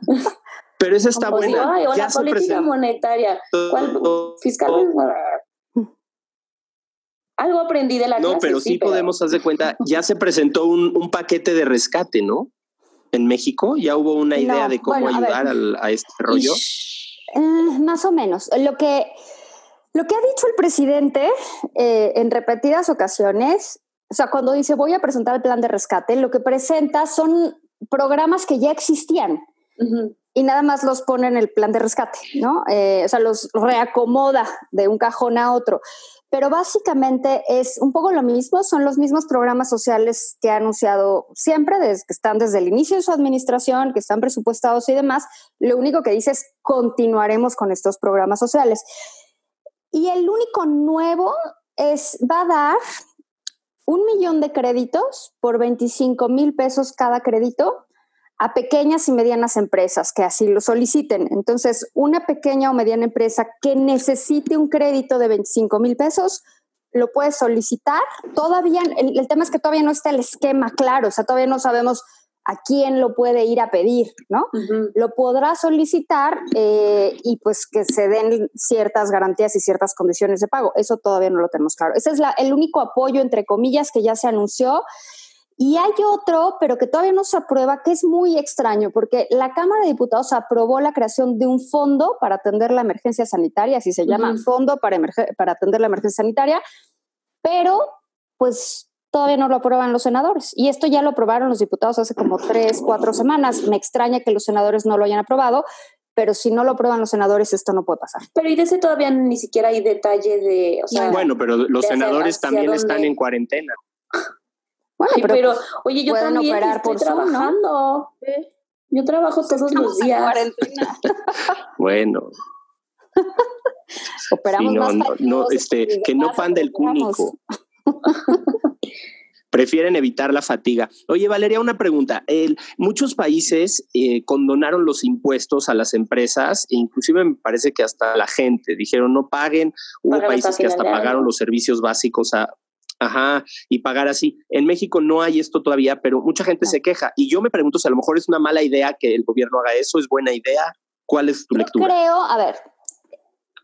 [SPEAKER 1] Pero esa está
[SPEAKER 4] digo,
[SPEAKER 1] buena.
[SPEAKER 4] ay, o
[SPEAKER 1] Ya
[SPEAKER 4] la política monetaria. ¿Cuál fiscal? Algo aprendí de la
[SPEAKER 1] No,
[SPEAKER 4] clase,
[SPEAKER 1] pero sí podemos hacer cuenta, ya se presentó un, un paquete de rescate, ¿no? En México ya hubo una idea
[SPEAKER 2] No,
[SPEAKER 1] de cómo
[SPEAKER 2] bueno, a
[SPEAKER 1] ayudar al- a este rollo.
[SPEAKER 2] Eh, más o menos. Lo que, lo que ha dicho el presidente eh, en repetidas ocasiones, o sea, cuando dice voy a presentar el plan de rescate, lo que presenta son programas que ya existían y nada más los pone en el plan de rescate, ¿no? Eh, o sea, los reacomoda de un cajón a otro. Pero básicamente es un poco lo mismo, son los mismos programas sociales que ha anunciado siempre, desde, que están desde el inicio de su administración, que están presupuestados y demás. Lo único que dice es continuaremos con estos programas sociales. Y el único nuevo es, va a dar un millón de créditos por 25 mil pesos cada crédito a pequeñas y medianas empresas que así lo soliciten. Entonces, una pequeña o mediana empresa que necesite un crédito de 25 mil pesos, lo puede solicitar. Todavía, el, el, tema es que todavía no está el esquema claro, o sea, todavía no sabemos a quién lo puede ir a pedir, ¿no?
[SPEAKER 4] Uh -huh.
[SPEAKER 2] Lo podrá solicitar eh, y pues que se den ciertas garantías y ciertas condiciones de pago. Eso todavía no lo tenemos claro. Ese es la, el único apoyo, entre comillas, que ya se anunció. Y hay otro, pero que todavía no se aprueba, que es muy extraño, porque la Cámara de Diputados aprobó la creación de un fondo para atender la emergencia sanitaria, así se llama, uh -huh. Fondo para, para atender la emergencia sanitaria, pero pues todavía no lo aprueban los senadores. Y esto ya lo aprobaron los diputados hace como tres, cuatro semanas. Me extraña que los senadores no lo hayan aprobado, pero si no lo aprueban los senadores, esto no puede pasar.
[SPEAKER 4] Pero y de ese todavía ni siquiera hay detalle de... O sea,
[SPEAKER 1] bueno, pero los senadores también dónde... están en cuarentena.
[SPEAKER 4] Bueno, pero, pero, oye, yo también
[SPEAKER 2] operar
[SPEAKER 4] estoy
[SPEAKER 2] por
[SPEAKER 4] trabajando.
[SPEAKER 2] ¿no?
[SPEAKER 4] Yo trabajo todos los días.
[SPEAKER 1] bueno.
[SPEAKER 2] Operamos
[SPEAKER 1] sí, no,
[SPEAKER 2] más
[SPEAKER 1] no, no, este, que no panda el cúnico. Prefieren evitar la fatiga. Oye, Valeria, una pregunta. El, muchos países eh, condonaron los impuestos a las empresas, e inclusive me parece que hasta la gente dijeron no paguen. Hubo países que hasta pagaron los servicios básicos a, Ajá, y pagar así. En México no hay esto todavía, pero mucha gente no. se queja. Y yo me pregunto si a lo mejor es una mala idea que el gobierno haga eso, es buena idea. ¿Cuál es tu
[SPEAKER 2] yo
[SPEAKER 1] lectura?
[SPEAKER 2] Creo, a ver,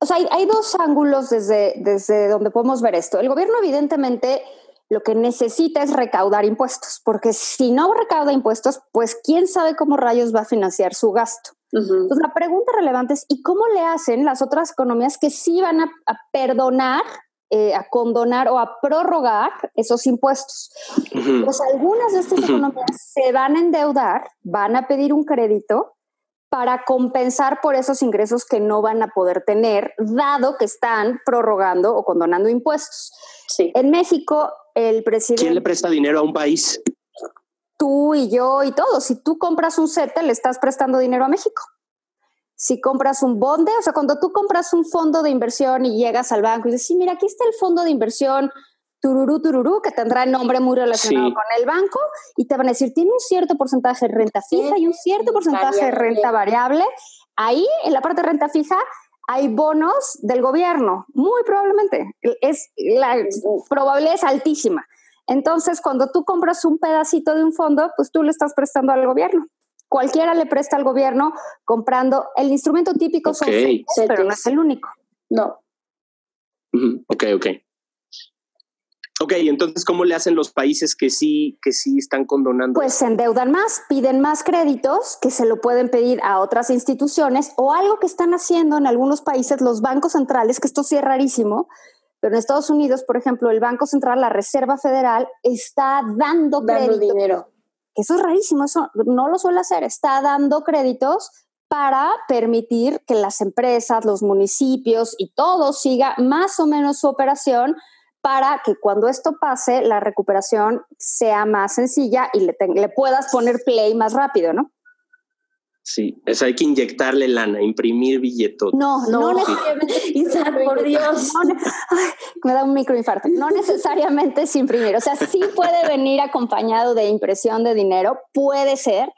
[SPEAKER 2] o sea, hay, hay, dos ángulos desde, desde donde podemos ver esto. El gobierno evidentemente lo que necesita es recaudar impuestos, porque si no recauda impuestos, pues quién sabe cómo rayos va a financiar su gasto. Uh -huh. Entonces la pregunta relevante es, ¿y cómo le hacen las otras economías que sí van a, a perdonar eh, a condonar o a prorrogar esos impuestos. Uh -huh. Pues algunas de estas uh -huh. economías se van a endeudar, van a pedir un crédito para compensar por esos ingresos que no van a poder tener, dado que están prorrogando o condonando impuestos.
[SPEAKER 4] Sí.
[SPEAKER 2] En México, el presidente...
[SPEAKER 1] ¿Quién le presta dinero a un país?
[SPEAKER 2] Tú y yo y todos. Si tú compras un CETE, le estás prestando dinero a México si compras un bonde, o sea, cuando tú compras un fondo de inversión y llegas al banco y dices, sí, mira, aquí está el fondo de inversión tururú, tururú, que tendrá el nombre muy relacionado sí. con el banco, y te van a decir, tiene un cierto porcentaje de renta fija sí. y un cierto porcentaje variable. de renta variable. Ahí, en la parte de renta fija, hay bonos del gobierno, muy probablemente. Es, la probabilidad es altísima. Entonces, cuando tú compras un pedacito de un fondo, pues tú le estás prestando al gobierno cualquiera le presta al gobierno comprando el instrumento típico
[SPEAKER 1] okay.
[SPEAKER 2] son pero no es el único.
[SPEAKER 4] No.
[SPEAKER 1] Ok, ok. Ok, entonces, ¿cómo le hacen los países que sí, que sí están condonando?
[SPEAKER 2] Pues se endeudan más, piden más créditos que se lo pueden pedir a otras instituciones o algo que están haciendo en algunos países los bancos centrales, que esto sí es rarísimo, pero en Estados Unidos, por ejemplo, el Banco Central, la Reserva Federal, está dando,
[SPEAKER 4] dando
[SPEAKER 2] crédito.
[SPEAKER 4] dinero
[SPEAKER 2] que eso es rarísimo, eso no lo suele hacer, está dando créditos para permitir que las empresas, los municipios y todo siga más o menos su operación para que cuando esto pase la recuperación sea más sencilla y le, le puedas poner play más rápido, ¿no?
[SPEAKER 1] Sí, eso hay que inyectarle lana, imprimir billetos.
[SPEAKER 2] No, no,
[SPEAKER 4] No.
[SPEAKER 2] necesariamente.
[SPEAKER 4] Isaac, por Dios.
[SPEAKER 2] No ne- Ay, me da un microinfarto. No necesariamente es imprimir. O sea, sí puede venir acompañado de impresión de dinero, puede ser,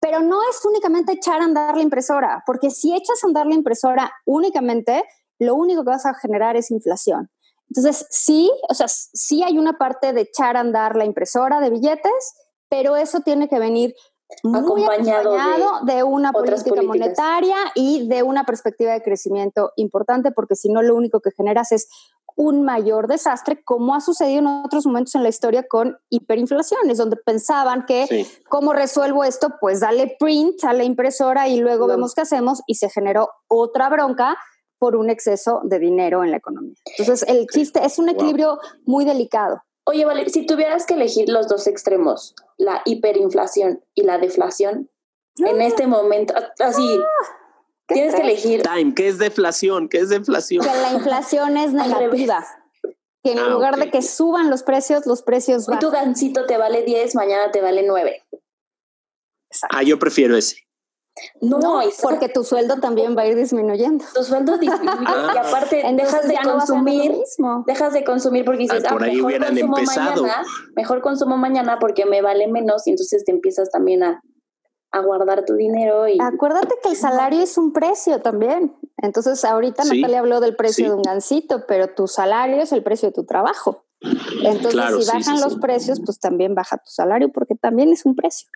[SPEAKER 2] pero no es únicamente echar a andar la impresora, porque si echas a andar la impresora únicamente, lo único que vas a generar es inflación. Entonces, sí, o sea, sí hay una parte de echar a andar la impresora de billetes, pero eso tiene que venir muy
[SPEAKER 4] Acompañado de
[SPEAKER 2] acompañado de, una política
[SPEAKER 4] políticas.
[SPEAKER 2] monetaria y de una perspectiva de crecimiento importante, porque si no, lo único que generas es un mayor desastre, como ha sucedido en otros momentos en la historia con hiperinflaciones, donde pensaban que
[SPEAKER 1] Sí.
[SPEAKER 2] ¿Cómo resuelvo esto? Pues dale print a la impresora y luego
[SPEAKER 4] No.
[SPEAKER 2] vemos qué hacemos y se generó otra bronca por un exceso de dinero en la economía. Entonces, el chiste es un equilibrio muy delicado.
[SPEAKER 4] Oye, vale, si tuvieras que elegir los dos extremos, la hiperinflación y la deflación, en este momento, así,
[SPEAKER 2] ¿Qué
[SPEAKER 4] tienes que elegir.
[SPEAKER 1] Time, ¿qué es deflación? ¿Qué es deflación?
[SPEAKER 2] Que la inflación es negativa. Que en
[SPEAKER 1] Ah,
[SPEAKER 2] lugar de que suban los precios, los precios
[SPEAKER 4] Hoy tu gancito te vale 10, mañana te vale 9.
[SPEAKER 1] Ah, yo prefiero ese.
[SPEAKER 4] No,
[SPEAKER 2] porque tu sueldo también va a ir disminuyendo.
[SPEAKER 4] tu sueldo disminuye y aparte
[SPEAKER 2] Entonces
[SPEAKER 4] dejas de
[SPEAKER 2] no
[SPEAKER 4] consumir,
[SPEAKER 2] mismo.
[SPEAKER 4] dejas de consumir porque dices,
[SPEAKER 1] Ah,
[SPEAKER 4] ah,
[SPEAKER 1] por ahí
[SPEAKER 4] mejor
[SPEAKER 1] hubieran
[SPEAKER 4] consumo
[SPEAKER 1] empezado.
[SPEAKER 4] mañana, mejor consumo mañana porque me vale menos y entonces te empiezas también a, a guardar tu dinero y
[SPEAKER 2] Acuérdate que el salario es un precio también. Entonces, ahorita
[SPEAKER 1] Sí,
[SPEAKER 2] Natalia habló del precio
[SPEAKER 1] sí.
[SPEAKER 2] de un gancito, pero tu salario es el precio de tu trabajo. Entonces,
[SPEAKER 1] Claro,
[SPEAKER 2] si
[SPEAKER 1] sí,
[SPEAKER 2] bajan
[SPEAKER 1] sí,
[SPEAKER 2] los
[SPEAKER 1] sí.
[SPEAKER 2] precios, pues también baja tu salario porque también es un precio.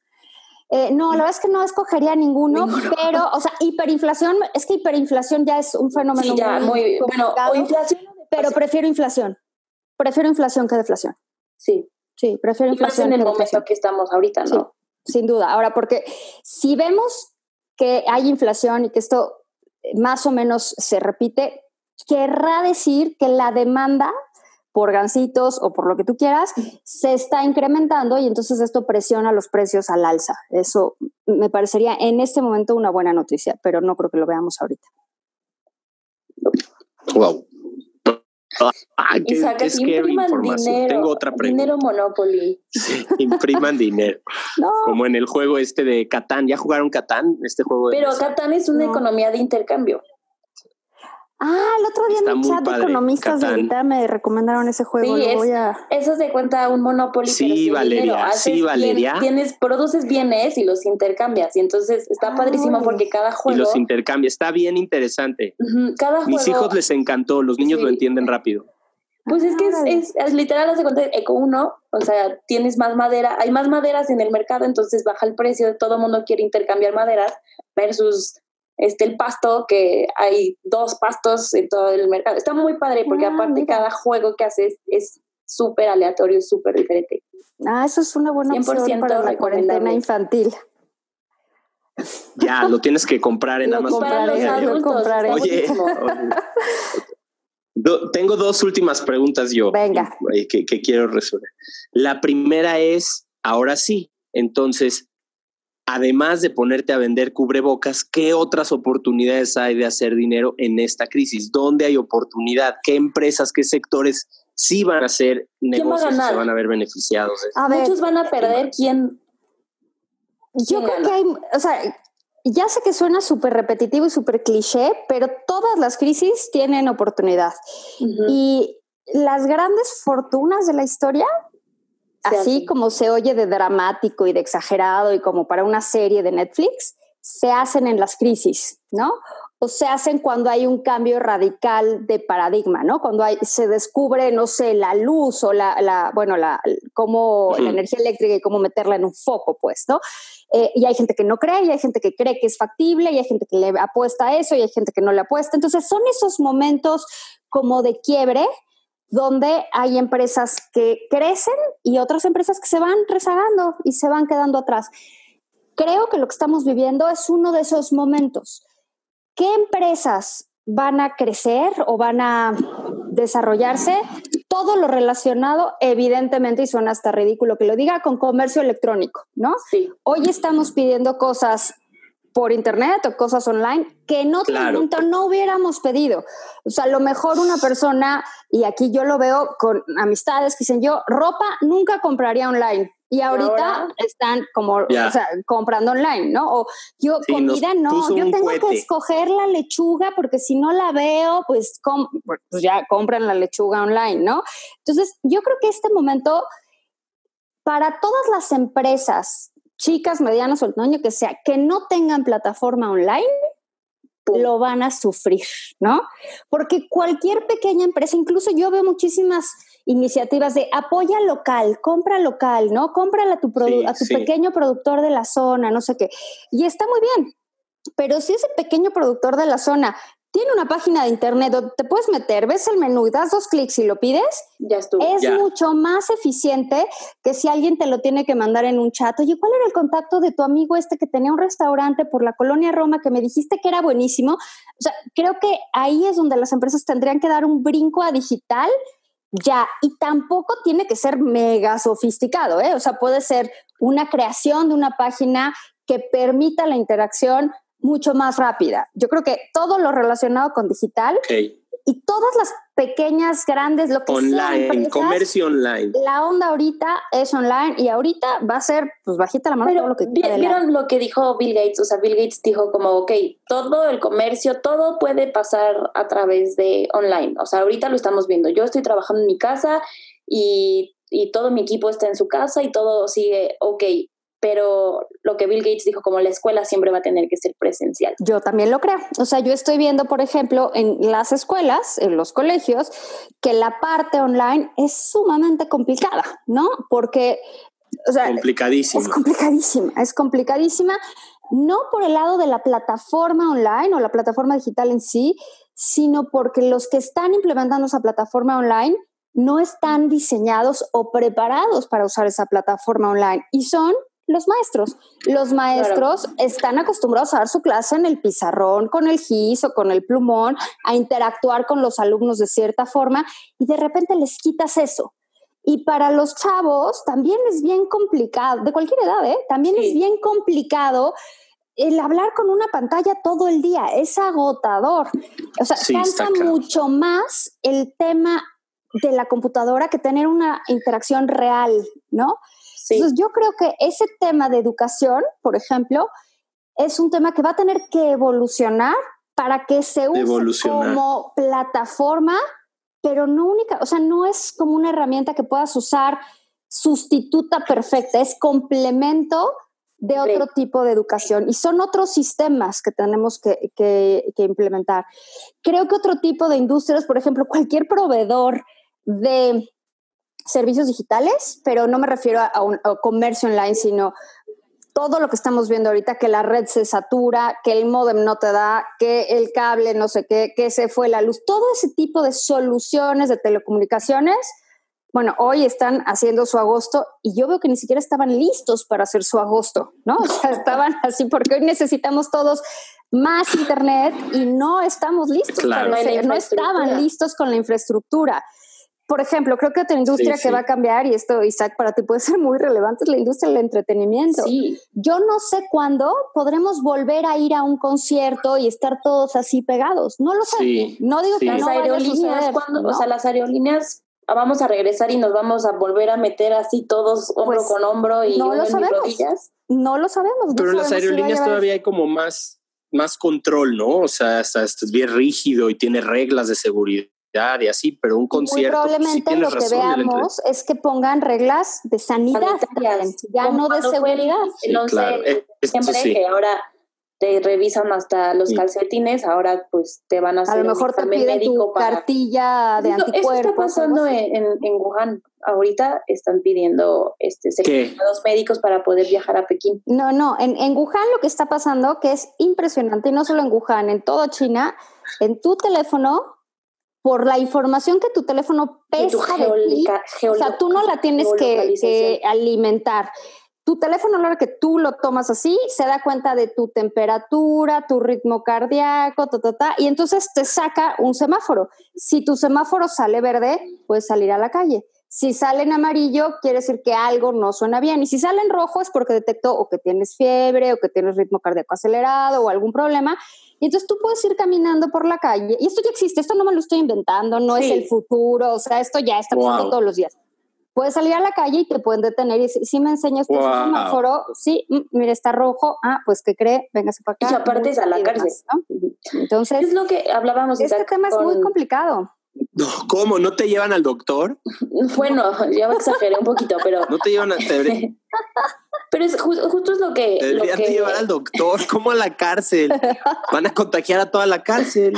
[SPEAKER 2] Eh, no, la verdad es que no escogería ninguno,
[SPEAKER 4] Ninguno.
[SPEAKER 2] pero, o sea, hiperinflación, es que hiperinflación ya es un fenómeno
[SPEAKER 4] sí, ya, muy, bueno,
[SPEAKER 2] complicado,
[SPEAKER 4] o inflación. o
[SPEAKER 2] pero prefiero inflación. Prefiero inflación que deflación.
[SPEAKER 4] sí,
[SPEAKER 2] Sí, prefiero
[SPEAKER 4] y más
[SPEAKER 2] inflación
[SPEAKER 4] en el momento
[SPEAKER 2] deflación.
[SPEAKER 4] que estamos ahorita, ¿no?
[SPEAKER 2] sin duda. Ahora, porque si vemos que hay inflación y que esto más o menos se repite, querrá decir que la demanda por gancitos o por lo que tú quieras se está incrementando y entonces esto presiona los precios al alza. Eso me parecería en este momento una buena noticia, pero no creo que lo veamos ahorita.
[SPEAKER 1] Wow. Ah, qué,
[SPEAKER 4] sacas,
[SPEAKER 1] qué scary información.
[SPEAKER 4] dinero,
[SPEAKER 1] Tengo otra pregunta.
[SPEAKER 4] dinero Monopoly.
[SPEAKER 1] Impriman dinero.
[SPEAKER 2] No,
[SPEAKER 1] Como en el juego este de Catán. ¿Ya jugaron Catán? Este juego
[SPEAKER 4] Pero? Catán es una
[SPEAKER 2] No.
[SPEAKER 4] economía de intercambio.
[SPEAKER 2] Ah, el otro día
[SPEAKER 1] Está
[SPEAKER 2] en mi
[SPEAKER 1] muy
[SPEAKER 2] chat de
[SPEAKER 1] padre,
[SPEAKER 2] economistas de
[SPEAKER 1] Catán.
[SPEAKER 2] ahorita me recomendaron ese juego.
[SPEAKER 4] Sí,
[SPEAKER 2] lo
[SPEAKER 4] es-
[SPEAKER 2] voy a...
[SPEAKER 4] Eso se cuenta un Monopoly.
[SPEAKER 1] Sí, Valeria, sí, Valeria.
[SPEAKER 4] tienes, produces bienes y los intercambias. Y entonces está
[SPEAKER 2] Ah,
[SPEAKER 4] padrísimo porque cada
[SPEAKER 1] Y
[SPEAKER 4] juego.
[SPEAKER 1] los intercambios. Está bien interesante.
[SPEAKER 4] Cada juego.
[SPEAKER 1] Mis hijos les encantó. Los niños
[SPEAKER 4] Sí.
[SPEAKER 1] lo entienden rápido.
[SPEAKER 4] Pues es que es, es, es literal, hace cuenta, eco uno, o sea, tienes más madera, hay más maderas en el mercado, entonces baja el precio, todo el mundo quiere intercambiar maderas versus este el pasto, que hay dos pastos en todo el mercado. Está muy padre porque
[SPEAKER 2] Ah,
[SPEAKER 4] aparte
[SPEAKER 2] mira.
[SPEAKER 4] cada juego que haces es súper aleatorio, súper diferente.
[SPEAKER 2] Ah, eso es una buena opción
[SPEAKER 4] 100%
[SPEAKER 2] para la cuarentena infantil.
[SPEAKER 1] Ya, lo tienes que comprar en
[SPEAKER 2] Lo
[SPEAKER 1] Amazon.
[SPEAKER 4] Adultos.
[SPEAKER 1] Oye,
[SPEAKER 4] buenísimo.
[SPEAKER 1] oye. Do- tengo dos últimas preguntas yo
[SPEAKER 2] Venga.
[SPEAKER 1] eh, que, que quiero resolver. La primera es, ahora sí, entonces, además de ponerte a vender cubrebocas, ¿qué otras oportunidades hay de hacer dinero en esta crisis? ¿Dónde hay oportunidad? ¿Qué empresas, qué sectores sí van a hacer
[SPEAKER 4] va a
[SPEAKER 1] negocios y
[SPEAKER 4] ganar?
[SPEAKER 1] se van a ver beneficiados?
[SPEAKER 2] A ver,
[SPEAKER 4] Muchos van a perder quién.
[SPEAKER 2] yo
[SPEAKER 4] ¿quién
[SPEAKER 2] creo
[SPEAKER 4] gana?
[SPEAKER 2] que hay, o sea, ya sé que suena súper repetitivo y súper cliché, pero todas las crisis tienen oportunidad. Y las grandes fortunas de la historia, así como se oye de dramático y de exagerado y como para una serie de Netflix, se hacen en las crisis, ¿no? O se hacen cuando hay un cambio radical de paradigma, ¿no? Cuando hay, se descubre, no sé, la luz o la, la bueno, la, cómo la energía eléctrica y cómo meterla en un foco, pues, ¿no? Eh, y hay gente que no cree, y hay gente que cree que es factible, y hay gente que le apuesta a eso, y hay gente que no le apuesta. Entonces, son esos momentos como de quiebre donde hay empresas que crecen y otras empresas que se van rezagando y se van quedando atrás. Creo que lo que estamos viviendo es uno de esos momentos. ¿Qué empresas van a crecer o van a desarrollarse? Todo lo relacionado, evidentemente, y suena hasta ridículo que lo diga, con comercio electrónico, ¿no?
[SPEAKER 4] Sí.
[SPEAKER 2] Hoy estamos pidiendo cosas por internet o cosas online que en otro momento no hubiéramos pedido. O sea, a lo mejor una persona, y aquí yo lo veo con amistades que dicen, yo ropa nunca compraría online. Y ahorita están como o sea, comprando online, ¿no? O yo comida no, yo tengo que escoger la lechuga porque si no la veo, pues, pues ya compran la lechuga online, ¿no? Entonces, yo creo que este momento, para todas las empresas, chicas, medianas o el tamaño que sea, que no tengan plataforma online, lo van a sufrir, ¿no? Porque cualquier pequeña empresa, incluso yo veo muchísimas iniciativas de apoya local, compra local, ¿no? Cómprala a tu, a tu pequeño productor de la zona, no sé qué. Y está muy bien. Pero si ese pequeño productor de la zona tiene una página de internet donde te puedes meter, ves el menú y das dos clics y lo pides,
[SPEAKER 4] ya estuvo.
[SPEAKER 2] Es mucho más eficiente que si alguien te lo tiene que mandar en un chat. Oye, ¿cuál era el contacto de tu amigo este que tenía un restaurante por la colonia Roma que me dijiste que era buenísimo? O sea, creo que ahí es donde las empresas tendrían que dar un brinco a digital ya, y tampoco tiene que ser mega sofisticado, ¿eh? O sea, puede ser una creación de una página que permita la interacción mucho más rápida. Yo creo que todo lo relacionado con digital y todas las pequeñas, grandes, lo que
[SPEAKER 1] online, comercio online.
[SPEAKER 2] La onda ahorita es online y ahorita va a ser, pues bajita la mano
[SPEAKER 4] Pero,
[SPEAKER 2] lo que
[SPEAKER 4] ¿Vieron lo que dijo Bill Gates? O sea, Bill Gates dijo como, ok, todo el comercio, todo puede pasar a través de online. O sea, ahorita lo estamos viendo. Yo estoy trabajando en mi casa y, y todo mi equipo está en su casa y todo sigue ok pero lo que Bill Gates dijo, como la escuela siempre va a tener que ser presencial.
[SPEAKER 2] Yo también lo creo. O sea, yo estoy viendo, por ejemplo, en las escuelas, en los colegios, que la parte online es sumamente complicada, ¿no? Porque, o sea,
[SPEAKER 1] complicadísima.
[SPEAKER 2] Es complicadísima, es complicadísima, no por el lado de la plataforma online o la plataforma digital en sí, sino porque los que están implementando esa plataforma online no están diseñados o preparados para usar esa plataforma online y son los maestros. Los maestros están acostumbrados a dar su clase en el pizarrón, con el gis o con el plumón, a interactuar con los alumnos de cierta forma y de repente les quitas eso. Y para los chavos también es bien complicado, de cualquier edad, ¿eh? también es bien complicado el hablar con una pantalla todo el día, es agotador. O sea, cansa mucho más el tema de la computadora que tener una interacción real, ¿no? Entonces, yo creo que ese tema de educación, por ejemplo, es un tema que va a tener que evolucionar para que se use como plataforma, pero no única, o sea, no es como una herramienta que puedas usar sustituta perfecta, es complemento de otro tipo de educación y son otros sistemas que tenemos que, que, implementar. Creo que otro tipo de industrias, por ejemplo, cualquier proveedor de servicios digitales, pero no me refiero a, un comercio online, sino todo lo que estamos viendo ahorita, que la red se satura, que el modem no te da, que el cable no sé qué, que se fue la luz, todo ese tipo de soluciones de telecomunicaciones, bueno, hoy están haciendo su agosto y yo veo que ni siquiera estaban listos para hacer su agosto, ¿no? O sea, estaban así porque hoy necesitamos todos más internet y no estamos listos, no estaban listos con la infraestructura por ejemplo, creo que otra industria que va a cambiar, y esto, Isaac, para ti puede ser muy relevante, es la industria del entretenimiento. Yo no sé cuándo podremos volver a ir a un concierto y estar todos así pegados. No lo sé. No digo que
[SPEAKER 4] las
[SPEAKER 2] no
[SPEAKER 4] aerolíneas, cuando, o sea, las aerolíneas vamos a regresar y nos vamos a volver a meter así todos hombro pues, con hombro y
[SPEAKER 2] no lo sabemos. No lo sabemos.
[SPEAKER 1] Pero las aerolíneas todavía hay como más, más control, ¿no? O sea, hasta, hasta es bien rígido y tiene reglas de seguridad y así, pero un concierto.
[SPEAKER 2] Muy probablemente lo que veamos es que pongan reglas de sanidad, ya no de seguridad.
[SPEAKER 4] no sé, siempre que ahora te revisan hasta los calcetines, ahora pues te van a hacer
[SPEAKER 2] a lo mejor te piden tu cartilla de anticuerpos. Eso
[SPEAKER 4] está pasando en, en, Wuhan. Ahorita están pidiendo este certificados médicos para poder viajar a Pekín.
[SPEAKER 2] No, no, en, en Wuhan lo que está pasando, que es impresionante, y no solo en Wuhan, en toda China, en tu teléfono por la información que tu teléfono pesa o sea, tú no la tienes que, alimentar. Tu teléfono, a la hora que tú lo tomas así, se da cuenta de tu temperatura, tu ritmo cardíaco, ta, ta, ta, y entonces te saca un semáforo. Si tu semáforo sale verde, puedes salir a la calle. Si sale en amarillo, quiere decir que algo no suena bien. Y si sale en rojo es porque detectó o que tienes fiebre o que tienes ritmo cardíaco acelerado o algún problema. Y entonces tú puedes ir caminando por la calle. Y esto ya existe, esto no me lo estoy inventando, no es el futuro, o sea, esto ya está pasando todos los días. Puedes salir a la calle y te pueden detener y decir, si me enseñas tu semáforo, sí, mm, mire, está rojo, ah, pues ¿qué cree? Véngase para acá.
[SPEAKER 4] Y aparte es a la cárcel.
[SPEAKER 2] Entonces,
[SPEAKER 4] es lo que hablábamos.
[SPEAKER 2] Este tema es muy complicado.
[SPEAKER 1] No, ¿cómo? ¿No te llevan al doctor?
[SPEAKER 4] Bueno, yo exageré un poquito, pero...
[SPEAKER 1] ¿No te llevan a...
[SPEAKER 4] pero es justo es lo que...
[SPEAKER 1] Deberían
[SPEAKER 4] que...
[SPEAKER 1] llevar al doctor, como a la cárcel. Van a contagiar a toda la cárcel.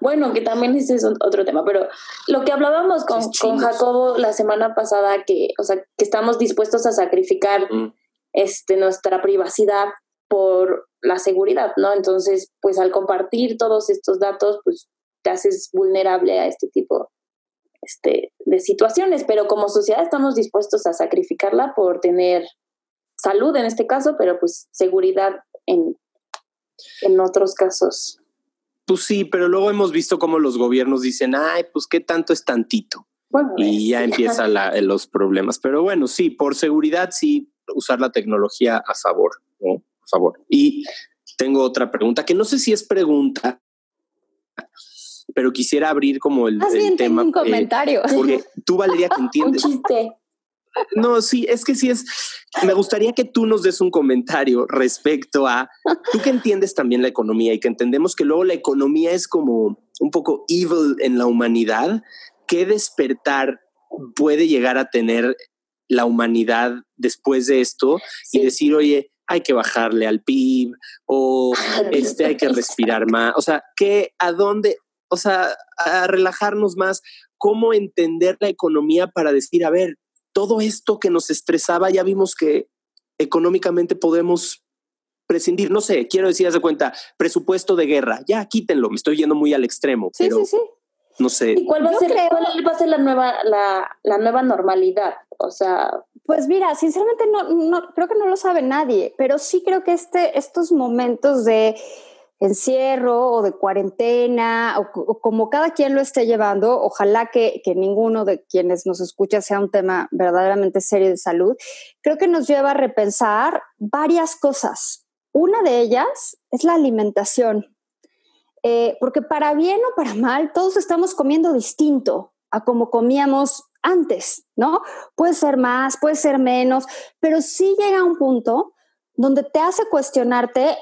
[SPEAKER 4] Bueno, que también ese es otro tema, pero lo que hablábamos con, con Jacobo la semana pasada, que, o sea, que estamos dispuestos a sacrificar mm. este, nuestra privacidad por la seguridad, ¿no? Entonces, pues al compartir todos estos datos, pues te haces vulnerable a este tipo este, de situaciones, pero como sociedad estamos dispuestos a sacrificarla por tener salud en este caso, pero pues seguridad en, en otros casos.
[SPEAKER 1] Pues sí, pero luego hemos visto cómo los gobiernos dicen, ay, pues qué tanto es tantito. y ya empiezan los problemas. Pero bueno, sí, por seguridad, sí, usar la tecnología a favor, ¿no? A favor. Y tengo otra pregunta, que no sé si es pregunta, pero quisiera abrir como el, tema.
[SPEAKER 2] un eh, comentario.
[SPEAKER 1] porque tú, Valeria, que entiendes.
[SPEAKER 4] un chiste.
[SPEAKER 1] No, sí, es que sí es. Me gustaría que tú nos des un comentario respecto a tú que entiendes también la economía y que entendemos que luego la economía es como un poco evil en la humanidad. ¿Qué despertar puede llegar a tener la humanidad después de esto y decir, oye, hay que bajarle al PIB o este hay que respirar más? O sea, ¿qué, a dónde, o sea, a relajarnos más, cómo entender la economía para decir, a ver, todo esto que nos estresaba, ya vimos que económicamente podemos prescindir, no sé, quiero decir, haz de cuenta, presupuesto de guerra, ya quítenlo, me estoy yendo muy al extremo, sí, sí, sí. no sé.
[SPEAKER 4] ¿Y cuál va, a ser, cuál va a ser la nueva, la, la, nueva normalidad? O sea...
[SPEAKER 2] Pues mira, sinceramente no, no, creo que no lo sabe nadie, pero sí creo que este, estos momentos de encierro o de cuarentena o, como cada quien lo esté llevando, ojalá que, que, ninguno de quienes nos escucha sea un tema verdaderamente serio de salud, creo que nos lleva a repensar varias cosas. Una de ellas es la alimentación, eh, porque para bien o para mal, todos estamos comiendo distinto a como comíamos antes, ¿no? Puede ser más, puede ser menos, pero sí llega un punto donde te hace cuestionarte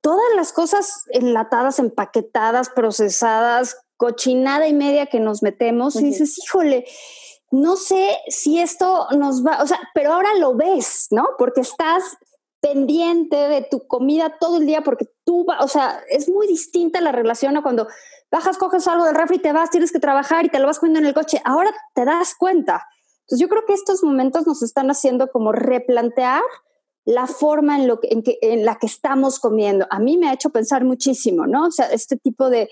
[SPEAKER 2] todas las cosas enlatadas, empaquetadas, procesadas, cochinada y media que nos metemos, y dices, híjole, no sé si esto nos va, o sea, pero ahora lo ves, ¿no? Porque estás pendiente de tu comida todo el día porque tú, o sea, es muy distinta la relación a cuando bajas, coges algo del refri, te vas, tienes que trabajar y te lo vas comiendo en el coche. Ahora te das cuenta. Entonces yo creo que estos momentos nos están haciendo como replantear la forma en, lo que, en, que, en la que estamos comiendo. A mí me ha hecho pensar muchísimo, ¿no? O sea, este tipo de,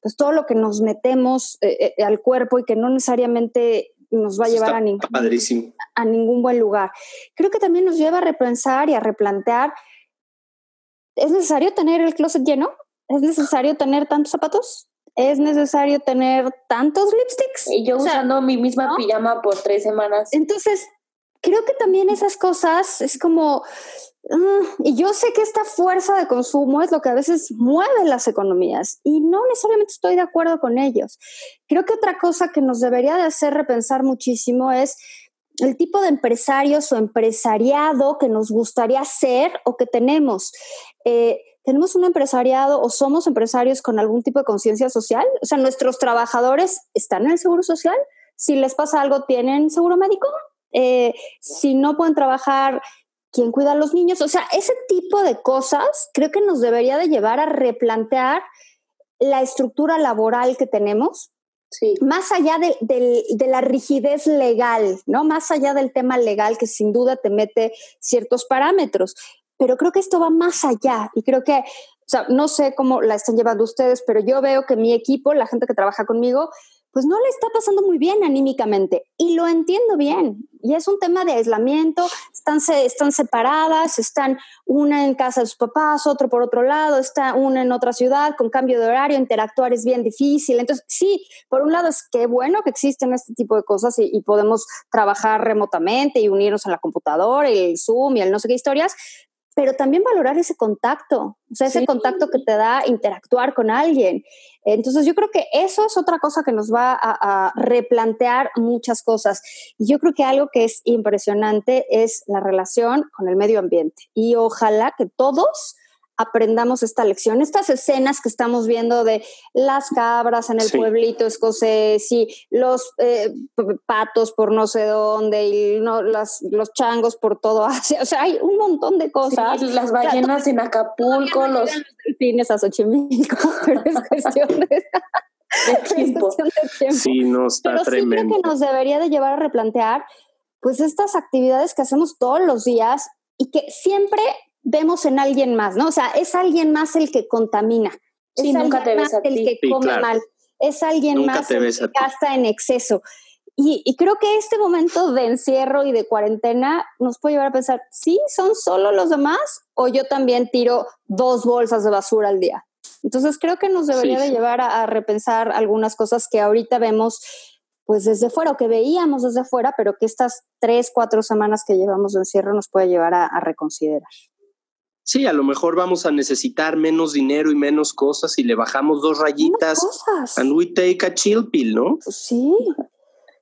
[SPEAKER 2] pues todo lo que nos metemos eh, eh, al cuerpo y que no necesariamente nos va a llevar a ningún, a ningún buen lugar. Creo que también nos lleva a repensar y a replantear, ¿es necesario tener el closet lleno? ¿Es necesario tener tantos zapatos? ¿Es necesario tener tantos lipsticks?
[SPEAKER 4] Y yo usando mi misma pijama por tres semanas.
[SPEAKER 2] Entonces, creo que también esas cosas es como, mm, y yo sé que esta fuerza de consumo es lo que a veces mueve las economías y no necesariamente estoy de acuerdo con ellos. Creo que otra cosa que nos debería de hacer repensar muchísimo es el tipo de empresarios o empresariado que nos gustaría ser o que tenemos. Eh, ¿Tenemos un empresariado o somos empresarios con algún tipo de conciencia social? O sea, nuestros trabajadores están en el seguro social. Si les pasa algo, ¿tienen seguro médico? Eh, si no pueden trabajar, ¿quién cuida a los niños? O sea, ese tipo de cosas creo que nos debería de llevar a replantear la estructura laboral que tenemos, Sí. Más allá de, de, la rigidez legal, ¿no? Más allá del tema legal que sin duda te mete ciertos parámetros. Pero creo que esto va más allá y creo que, o sea, no sé cómo la están llevando ustedes, pero yo veo que mi equipo, la gente que trabaja conmigo, pues no le está pasando muy bien anímicamente y lo entiendo bien. Y es un tema de aislamiento, están, están separadas, están una en casa de sus papás, otro por otro lado, está una en otra ciudad con cambio de horario, interactuar es bien difícil. Entonces, sí, por un lado es que bueno que existen este tipo de cosas y, y podemos trabajar remotamente y unirnos a la computadora, y el Zoom y el no sé qué historias, pero también valorar ese contacto, o sea, ese contacto que te da interactuar con alguien. Entonces yo creo que eso es otra cosa que nos va a, a, replantear muchas cosas. Y yo creo que algo que es impresionante es la relación con el medio ambiente. Y ojalá que todos aprendamos esta lección. Estas escenas que estamos viendo de las cabras en el sí. pueblito escocés y los eh, patos por no sé dónde y no, las, los changos por todo Asia. O sea, hay un montón de cosas.
[SPEAKER 4] Sí, las ballenas o sea, en Acapulco, los...
[SPEAKER 2] los delfines a Xochimilco, pero es cuestión de...
[SPEAKER 4] de tiempo.
[SPEAKER 2] De tiempo.
[SPEAKER 1] Sí, no está
[SPEAKER 2] pero
[SPEAKER 1] tremendo.
[SPEAKER 2] Sí creo que nos debería de llevar a replantear pues estas actividades que hacemos todos los días y que siempre vemos en alguien más, ¿no? O sea, es alguien más el que contamina.
[SPEAKER 4] Sí,
[SPEAKER 2] es
[SPEAKER 4] nunca te ves
[SPEAKER 2] más el que
[SPEAKER 1] sí,
[SPEAKER 2] come
[SPEAKER 1] claro.
[SPEAKER 2] mal. Es alguien
[SPEAKER 1] nunca
[SPEAKER 2] más el que gasta en exceso. Y, y, creo que este momento de encierro y de cuarentena nos puede llevar a pensar, ¿sí son solo los demás o yo también tiro dos bolsas de basura al día? Entonces creo que nos debería sí, de llevar a, a, repensar algunas cosas que ahorita vemos pues desde fuera o que veíamos desde fuera, pero que estas tres, cuatro semanas que llevamos de encierro nos puede llevar a, a reconsiderar.
[SPEAKER 1] Sí, a lo mejor vamos a necesitar menos dinero y menos cosas y le bajamos dos rayitas. And we take a chill pill, ¿no?
[SPEAKER 2] Sí,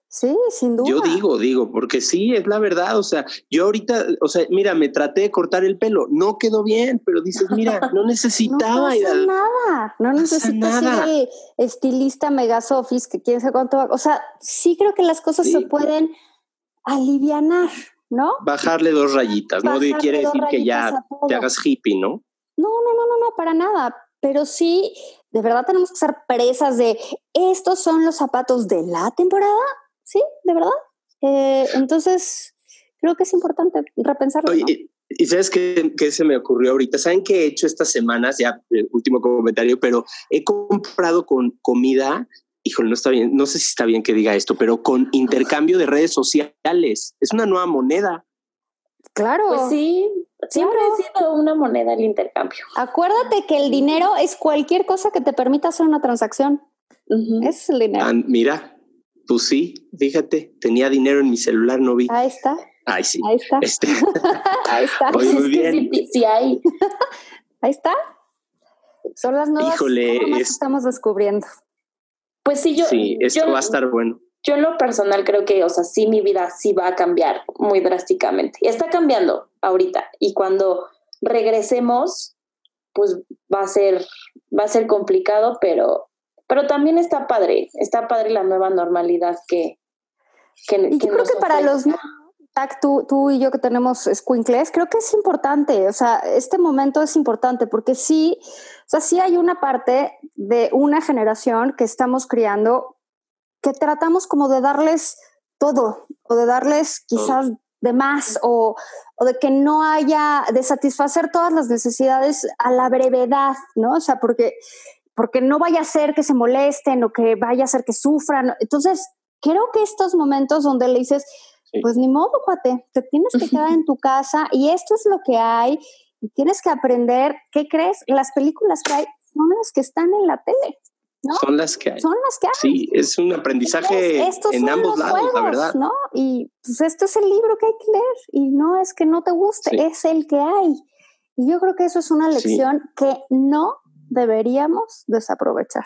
[SPEAKER 2] sí, sin duda.
[SPEAKER 1] Yo digo, digo, porque sí, es la verdad. O sea, yo ahorita, o sea, mira, me traté de cortar el pelo, no quedó bien, pero dices, mira, no necesitaba.
[SPEAKER 2] no pasa nada, no, necesitas el estilista megasofis que quién sabe cuánto va. O sea, sí creo que las cosas sí. se pueden alivianar. ¿No?
[SPEAKER 1] Bajarle dos rayitas, Bajarle no quiere decir que ya te hagas hippie, ¿no?
[SPEAKER 2] No, no, no, no, no, para nada. Pero sí, de verdad tenemos que ser presas de estos son los zapatos de la temporada, ¿sí? ¿De verdad? Eh, entonces, creo que es importante repensarlo.
[SPEAKER 1] Oye,
[SPEAKER 2] ¿no?
[SPEAKER 1] Y sabes qué, qué, se me ocurrió ahorita. ¿Saben qué he hecho estas semanas? Ya, el último comentario, pero he comprado con comida híjole, no está bien, no sé si está bien que diga esto, pero con intercambio de redes sociales. Es una nueva moneda.
[SPEAKER 2] Claro.
[SPEAKER 4] Pues sí, siempre claro. ha sido una moneda el intercambio.
[SPEAKER 2] Acuérdate que el dinero es cualquier cosa que te permita hacer una transacción. Uh -huh. Es el dinero.
[SPEAKER 1] Ah, mira, pues sí, fíjate, tenía dinero en mi celular, no vi.
[SPEAKER 2] Ahí está.
[SPEAKER 1] Ay, sí.
[SPEAKER 2] Ahí está.
[SPEAKER 1] Este.
[SPEAKER 2] Ahí está.
[SPEAKER 1] Oye, muy bien.
[SPEAKER 4] Sí, sí hay.
[SPEAKER 2] Ahí está. Son las nuevas
[SPEAKER 1] Híjole,
[SPEAKER 2] es... que estamos descubriendo.
[SPEAKER 4] Pues sí, yo.
[SPEAKER 1] Sí, esto
[SPEAKER 4] yo,
[SPEAKER 1] va a estar bueno.
[SPEAKER 4] Yo en lo personal creo que, o sea, sí mi vida sí va a cambiar muy drásticamente. Está cambiando ahorita. Y cuando regresemos, pues va a ser, va a ser complicado, pero, pero también está padre. Está padre la nueva normalidad que. que
[SPEAKER 2] y yo creo que para los Tú, tú, y yo que tenemos squinkles, creo que es importante, o sea, este momento es importante porque sí, o sea, sí hay una parte de una generación que estamos criando que tratamos como de darles todo o de darles quizás de más o, o de que no haya, de satisfacer todas las necesidades a la brevedad, ¿no? O sea, porque, porque no vaya a ser que se molesten o que vaya a ser que sufran. Entonces, creo que estos momentos donde le dices, pues ni modo, cuate, te tienes que quedar en tu casa y esto es lo que hay y tienes que aprender, ¿qué crees? Las películas que hay son las que están en la tele. ¿no?
[SPEAKER 1] Son las que hay.
[SPEAKER 2] Son las que hay.
[SPEAKER 1] Sí, es un aprendizaje Entonces, en ambos lados,
[SPEAKER 2] juegos,
[SPEAKER 1] la verdad.
[SPEAKER 2] ¿no? Y pues esto es el libro que hay que leer y no es que no te guste, sí. es el que hay. Y yo creo que eso es una lección sí. que no deberíamos desaprovechar.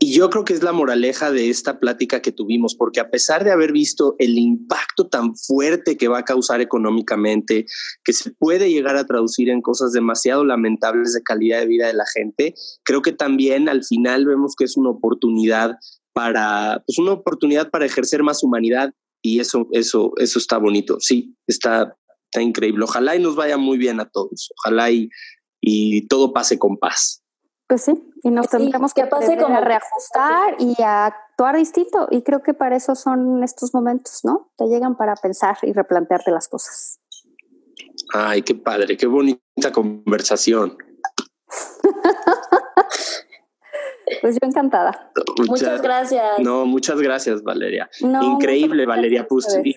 [SPEAKER 1] Y yo creo que es la moraleja de esta plática que tuvimos, porque a pesar de haber visto el impacto tan fuerte que va a causar económicamente, que se puede llegar a traducir en cosas demasiado lamentables de calidad de vida de la gente, creo que también al final vemos que es una oportunidad para, pues una oportunidad para ejercer más humanidad y eso, eso, eso está bonito. Sí, está, está increíble. Ojalá y nos vaya muy bien a todos. Ojalá y, y todo pase con paz.
[SPEAKER 2] Pues sí, y nos
[SPEAKER 4] sí,
[SPEAKER 2] tendremos que,
[SPEAKER 4] pase como
[SPEAKER 2] a reajustar y a actuar distinto. Y creo que para eso son estos momentos, ¿no? Te llegan para pensar y replantearte las cosas.
[SPEAKER 1] Ay, qué padre, qué bonita conversación.
[SPEAKER 2] pues Pues yo encantada.
[SPEAKER 4] Muchas, gracias.
[SPEAKER 1] No, muchas gracias, Valeria. Increíble, Valeria Pusti.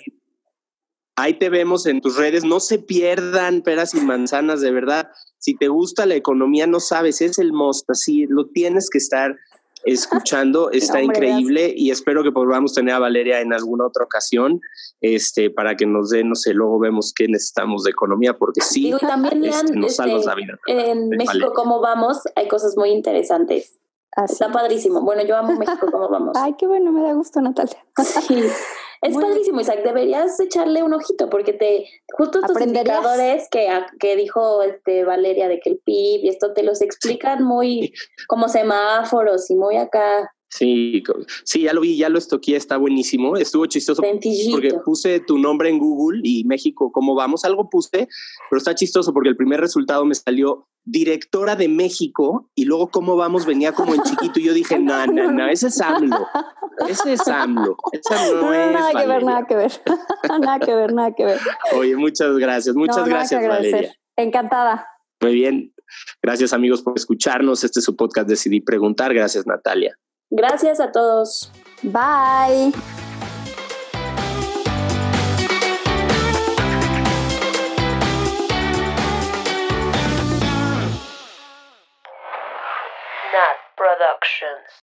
[SPEAKER 1] Ahí te vemos en tus redes. No se pierdan peras y manzanas, de verdad. Si te gusta la economía, no sabes, es el most, así lo tienes que estar escuchando, está increíble y espero que podamos tener a Valeria en alguna otra ocasión este, para que nos dé, no sé, luego vemos qué necesitamos de economía, porque sí,
[SPEAKER 4] también este, nos salvas la vida. En México, ¿cómo vamos? Hay cosas muy interesantes. Está padrísimo. Bueno, yo amo México, ¿cómo vamos?
[SPEAKER 2] Ay, qué bueno, me da gusto, Natalia.
[SPEAKER 4] Sí. Es padrísimo, Isaac. Deberías echarle un ojito porque te justo estos indicadores que, que dijo este Valeria de que el PIB y esto te los explican muy como semáforos y muy acá.
[SPEAKER 1] Sí, sí, ya lo vi, ya lo estoqué, está buenísimo. Estuvo chistoso porque puse tu nombre en Google y México, ¿cómo vamos? Algo puse, pero está chistoso porque el primer resultado me salió directora de México y luego cómo vamos venía como en chiquito y yo dije, no, no, no, ese es AMLO, ese es AMLO, esa no, es
[SPEAKER 2] Nada que ver, nada que ver, nada que ver, nada que ver.
[SPEAKER 1] Oye, muchas gracias, muchas gracias Valeria.
[SPEAKER 2] Encantada.
[SPEAKER 1] Muy bien, gracias amigos por escucharnos, este es su podcast Decidí Preguntar, gracias Natalia.
[SPEAKER 4] Gracias a todos.
[SPEAKER 2] Bye.
[SPEAKER 3] Nat Productions.